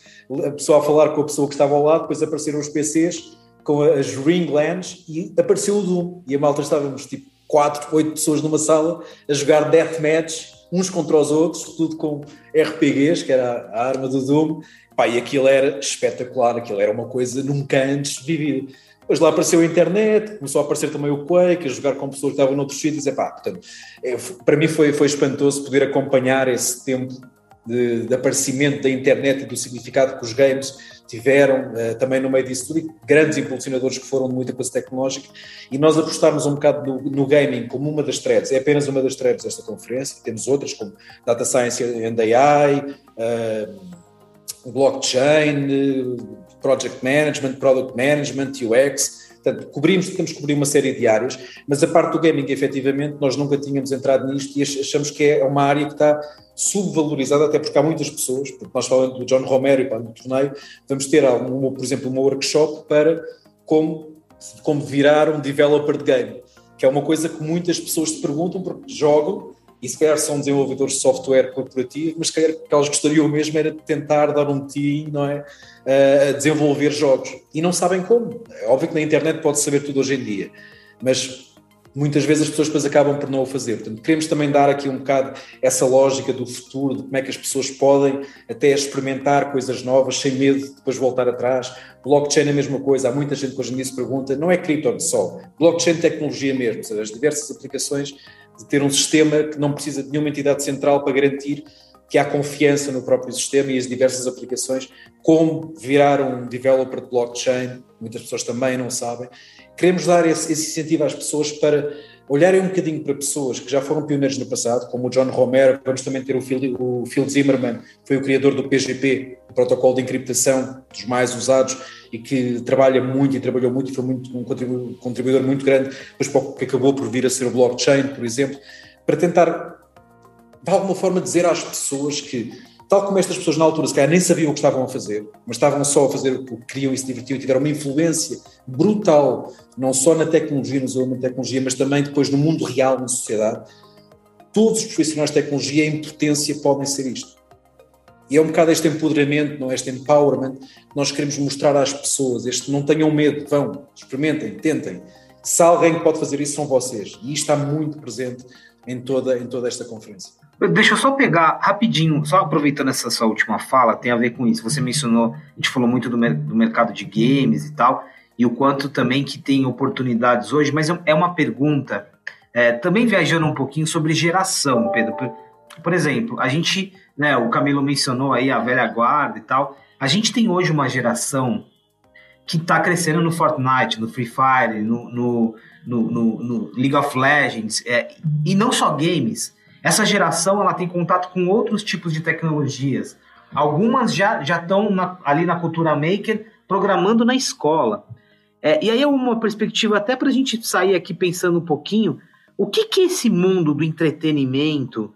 a pessoa a falar com a pessoa que estava ao lado, depois apareceram os PCs com as Ringlands e apareceu o Doom, e a malta estávamos tipo 4, 8 pessoas numa sala a jogar deathmatch uns contra os outros, tudo com RPGs, que era a arma do Doom, Pá, e aquilo era espetacular, aquilo era uma coisa nunca antes vivida. Depois lá apareceu a internet, começou a aparecer também o Quake, a jogar com pessoas que estavam noutros sítios, pá, portanto, é, para mim foi, foi espantoso poder acompanhar esse tempo de, de, aparecimento da internet e do significado que os games tiveram uh, também no meio disso tudo, e grandes impulsionadores que foram de muita coisa tecnológica, e nós apostarmos um bocado no, no, gaming como uma das threads, é apenas uma das threads desta conferência, temos outras como Data Science and AI, uh, eh, Blockchain, Project Management, Product Management, UX, Portanto, cobrimos, temos que cobrir uma série de áreas, mas a parte do gaming, efetivamente, nós nunca tínhamos entrado nisto e achamos que é uma área que está subvalorizada, até porque há muitas pessoas, porque nós falamos do John Romero e para o torneio, vamos ter, por exemplo, uma workshop para como, como virar um developer de game, que é uma coisa que muitas pessoas se perguntam porque jogam e se calhar são desenvolvedores de software corporativo, mas se calhar que elas gostariam mesmo era de tentar dar um tiro, não é? A desenvolver jogos. E não sabem como. É óbvio que na internet pode saber tudo hoje em dia, mas muitas vezes as pessoas depois acabam por não o fazer. Portanto, queremos também dar aqui um bocado essa lógica do futuro, de como é que as pessoas podem até experimentar coisas novas sem medo de depois voltar atrás. Blockchain é a mesma coisa, há muita gente que hoje em dia se pergunta, não é cripto só, blockchain tecnologia mesmo, ou seja, as diversas aplicações de ter um sistema que não precisa de nenhuma entidade central para garantir que há confiança no próprio sistema e as diversas aplicações, como virar um developer de blockchain, muitas pessoas também não sabem. Queremos dar esse, esse incentivo às pessoas para olharem um bocadinho para pessoas que já foram pioneiros no passado, como o John Romero, vamos também ter o Phil, o Phil Zimmerman, que foi o criador do PGP, o protocolo de encriptação dos mais usados e que trabalha muito e trabalhou muito e foi muito, um contribuidor muito grande, depois que acabou por vir a ser o blockchain, por exemplo, para tentar de alguma forma dizer às pessoas que tal como estas pessoas na altura se calhar nem sabiam o que estavam a fazer, mas estavam só a fazer o que queriam e se divertiam e tiveram uma influência brutal, não só na tecnologia, no desenvolvimento da tecnologia, mas também depois no mundo real, na sociedade. Todos os profissionais de tecnologia em potência podem ser isto. E é um bocado este empoderamento, não é? este empowerment, que nós queremos mostrar às pessoas, este não tenham medo, vão, experimentem, tentem. Se há alguém que pode fazer isso, são vocês. E isto está muito presente em toda, em toda esta conferência. Deixa eu só pegar rapidinho, só aproveitando essa sua última fala, tem a ver com isso. Você mencionou, a gente falou muito do, do mercado de games e tal, e o quanto também que tem oportunidades hoje, mas é, é uma pergunta, é, também viajando um pouquinho sobre geração, Pedro. Por, por exemplo, a gente, né, o Camilo mencionou aí a velha guarda e tal, a gente tem hoje uma geração que está crescendo no Fortnite, no Free Fire, no, no, no, no League of Legends, é, e não só games, essa geração ela tem contato com outros tipos de tecnologias. Algumas já já estão ali na cultura maker programando na escola. É, e aí é uma perspectiva até para a gente sair aqui pensando um pouquinho o que que esse mundo do entretenimento,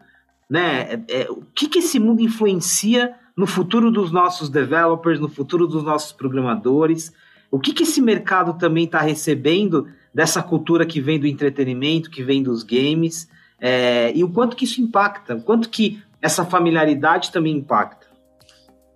né? É, é, o que que esse mundo influencia no futuro dos nossos developers, no futuro dos nossos programadores? O que que esse mercado também está recebendo dessa cultura que vem do entretenimento, que vem dos games? É, e o quanto que isso impacta, o quanto que essa familiaridade também impacta.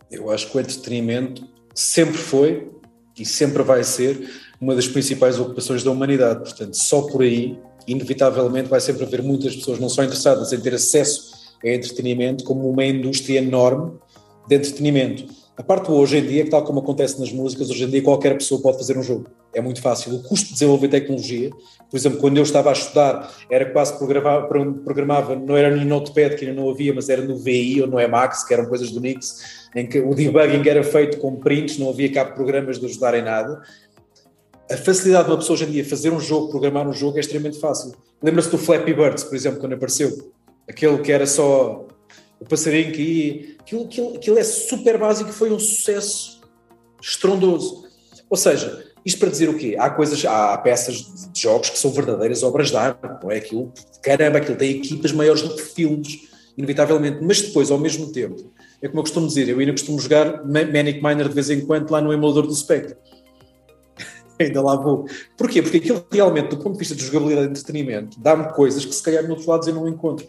Eu acho que o entretenimento sempre foi e sempre vai ser uma das principais ocupações da humanidade. Portanto, só por aí, inevitavelmente, vai sempre haver muitas pessoas não só interessadas em ter acesso a entretenimento, como uma indústria enorme de entretenimento. A parte boa hoje em dia é que, tal como acontece nas músicas, hoje em dia qualquer pessoa pode fazer um jogo. É muito fácil. O custo de desenvolver tecnologia, por exemplo, quando eu estava a estudar, era quase programava, programava não era no Notepad, que ainda não havia, mas era no VI ou no Emacs, que eram coisas do Nix, em que o debugging era feito com prints, não havia cá programas de ajudar em nada. A facilidade de uma pessoa hoje em dia fazer um jogo, programar um jogo, é extremamente fácil. Lembra-se do Flappy Birds, por exemplo, quando apareceu? Aquele que era só o passarinho que ia. Aquilo, aquilo, aquilo é super básico e foi um sucesso estrondoso. Ou seja, isto para dizer o quê? Há coisas, há peças de jogos que são verdadeiras obras de arte, não é? Aquilo, caramba, aquilo tem equipas maiores do que filmes, inevitavelmente, mas depois, ao mesmo tempo, é como eu costumo dizer, eu ainda costumo jogar Manic Miner de vez em quando lá no emulador do Spectre. ainda lá vou. Porquê? Porque aquilo realmente, do ponto de vista de jogabilidade e entretenimento, dá-me coisas que se calhar no outro lado eu não encontro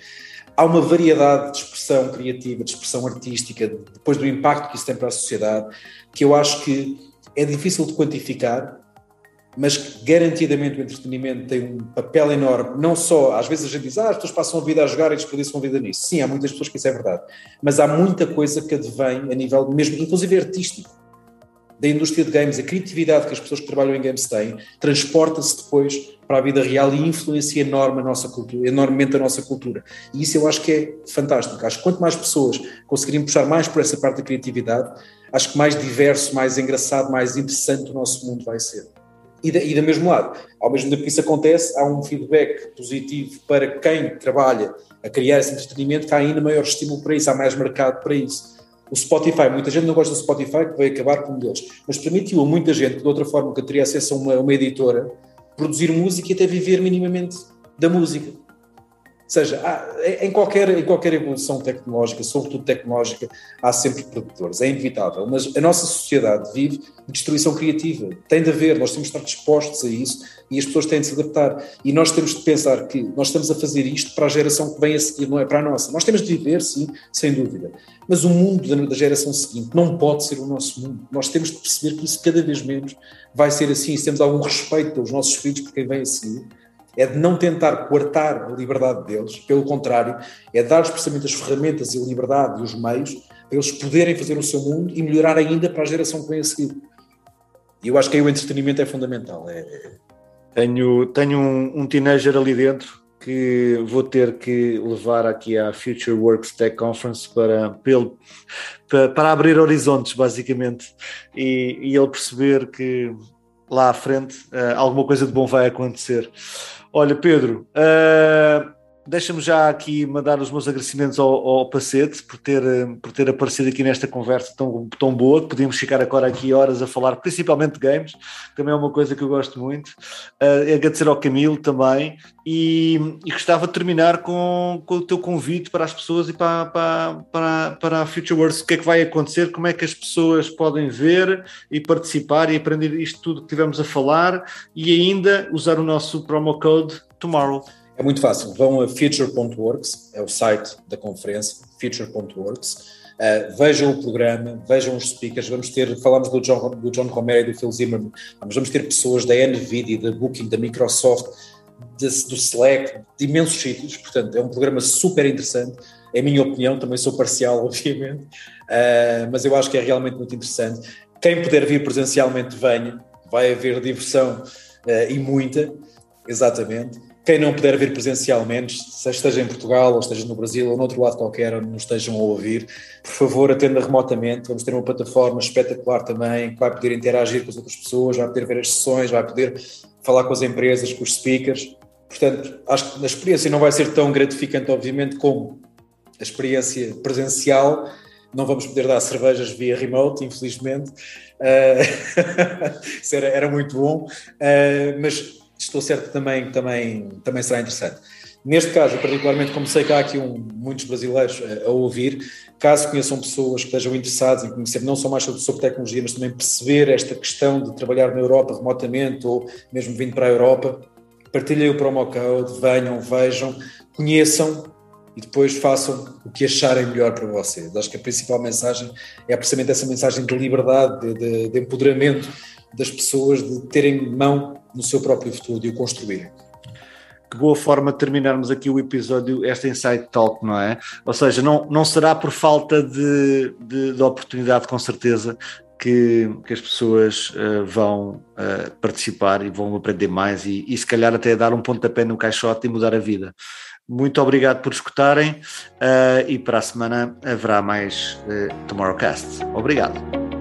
há uma variedade de expressão criativa, de expressão artística, depois do impacto que isso tem para a sociedade, que eu acho que é difícil de quantificar, mas que garantidamente o entretenimento tem um papel enorme, não só, às vezes a gente diz, ah, as pessoas passam a vida a jogar e desperdiçam a vida nisso. Sim, há muitas pessoas que isso é verdade, mas há muita coisa que advém a nível mesmo, inclusive artístico, da indústria de games, a criatividade que as pessoas que trabalham em games têm, transporta-se depois para a vida real e influencia enorme a nossa cultura, enormemente a nossa cultura. E isso eu acho que é fantástico. Acho que quanto mais pessoas conseguirem puxar mais por essa parte da criatividade, acho que mais diverso, mais engraçado, mais interessante o nosso mundo vai ser. E, da, e do mesmo lado, ao mesmo tempo que isso acontece, há um feedback positivo para quem trabalha a criar esse entretenimento, que há ainda maior estímulo para isso, há mais mercado para isso. O Spotify, muita gente não gosta do Spotify, que vai acabar com um deles, mas permitiu a muita gente, que de outra forma que teria acesso a uma, uma editora, produzir música e até viver minimamente da música seja, há, em, qualquer, em qualquer evolução tecnológica, sobretudo tecnológica, há sempre produtores, é inevitável, mas a nossa sociedade vive de destruição criativa, tem de haver, nós temos de estar dispostos a isso e as pessoas têm de se adaptar. E nós temos de pensar que nós estamos a fazer isto para a geração que vem a seguir, não é para a nossa. Nós temos de viver, sim, sem dúvida, mas o mundo da, da geração seguinte não pode ser o nosso mundo. Nós temos de perceber que isso cada vez menos vai ser assim, se temos algum respeito pelos nossos filhos, por quem vem a seguir é de não tentar coartar a liberdade deles, pelo contrário, é dar-lhes precisamente as ferramentas e a liberdade e os meios para eles poderem fazer o seu mundo e melhorar ainda para a geração que vem a seguir. E eu acho que aí o entretenimento é fundamental. É... Tenho, tenho um, um teenager ali dentro que vou ter que levar aqui à Future Works Tech Conference para, para, para abrir horizontes, basicamente, e, e ele perceber que lá à frente uh, alguma coisa de bom vai acontecer. Olha, Pedro, uh, Deixa-me já aqui mandar os meus agradecimentos ao, ao Pacete por ter, por ter aparecido aqui nesta conversa tão, tão boa. Podíamos ficar agora aqui horas a falar, principalmente de games, também é uma coisa que eu gosto muito. Uh, agradecer ao Camilo também e, e, gostava de terminar com, com o teu convite para as pessoas e para, para, para, para a Future Words. O que é que vai acontecer? Como é que as pessoas podem ver e participar e aprender isto tudo que tivemos a falar e ainda usar o nosso promo code Tomorrow. É muito fácil, vão a future.works, é o site da conferência, future.works. Uh, vejam o programa, vejam os speakers. Vamos ter, falamos do John, do John Romero e do Phil Zimmerman, mas vamos ter pessoas da NVIDIA, da Booking, da Microsoft, de, do Slack, de imensos sítios, portanto, é um programa super interessante. É a minha opinião, também sou parcial, obviamente, uh, mas eu acho que é realmente muito interessante. Quem puder vir presencialmente, venha, vai haver diversão uh, e muita, exatamente. Quem não puder vir presencialmente, se esteja em Portugal, ou esteja no Brasil, ou noutro lado qualquer, onde nos estejam a ouvir, por favor, atenda remotamente. Vamos ter uma plataforma espetacular também, que vai poder interagir com as outras pessoas, vai poder ver as sessões, vai poder falar com as empresas, com os speakers. Portanto, acho que a experiência não vai ser tão gratificante, obviamente, como a experiência presencial. Não vamos poder dar cervejas via remote, infelizmente. Uh, isso era, era, muito bom, uh, mas estou certo que também, também, também será interessante. Neste caso, particularmente, como sei que há aqui um, muitos brasileiros a, a, ouvir, caso conheçam pessoas que estejam interessadas em conhecer não só mais sobre, sobre, tecnologia, mas também perceber esta questão de trabalhar na Europa remotamente ou mesmo vindo para a Europa, partilhem o promo code, venham, vejam, conheçam e depois façam o que acharem melhor para vocês. Acho que a principal mensagem é precisamente essa mensagem de liberdade, de, de, de empoderamento das pessoas, de terem mão no seu próprio futuro, de o construírem. Que boa forma de terminarmos aqui o episódio, esta Insight Talk, não é? Ou seja, não, não será por falta de, de, de oportunidade, com certeza, que, que, as pessoas uh, vão uh, participar e vão aprender mais e, e, se calhar até dar um pontapé no caixote e mudar a vida. Muito obrigado por escutarem uh, e para a semana haverá mais Tomorrowcast. Obrigado.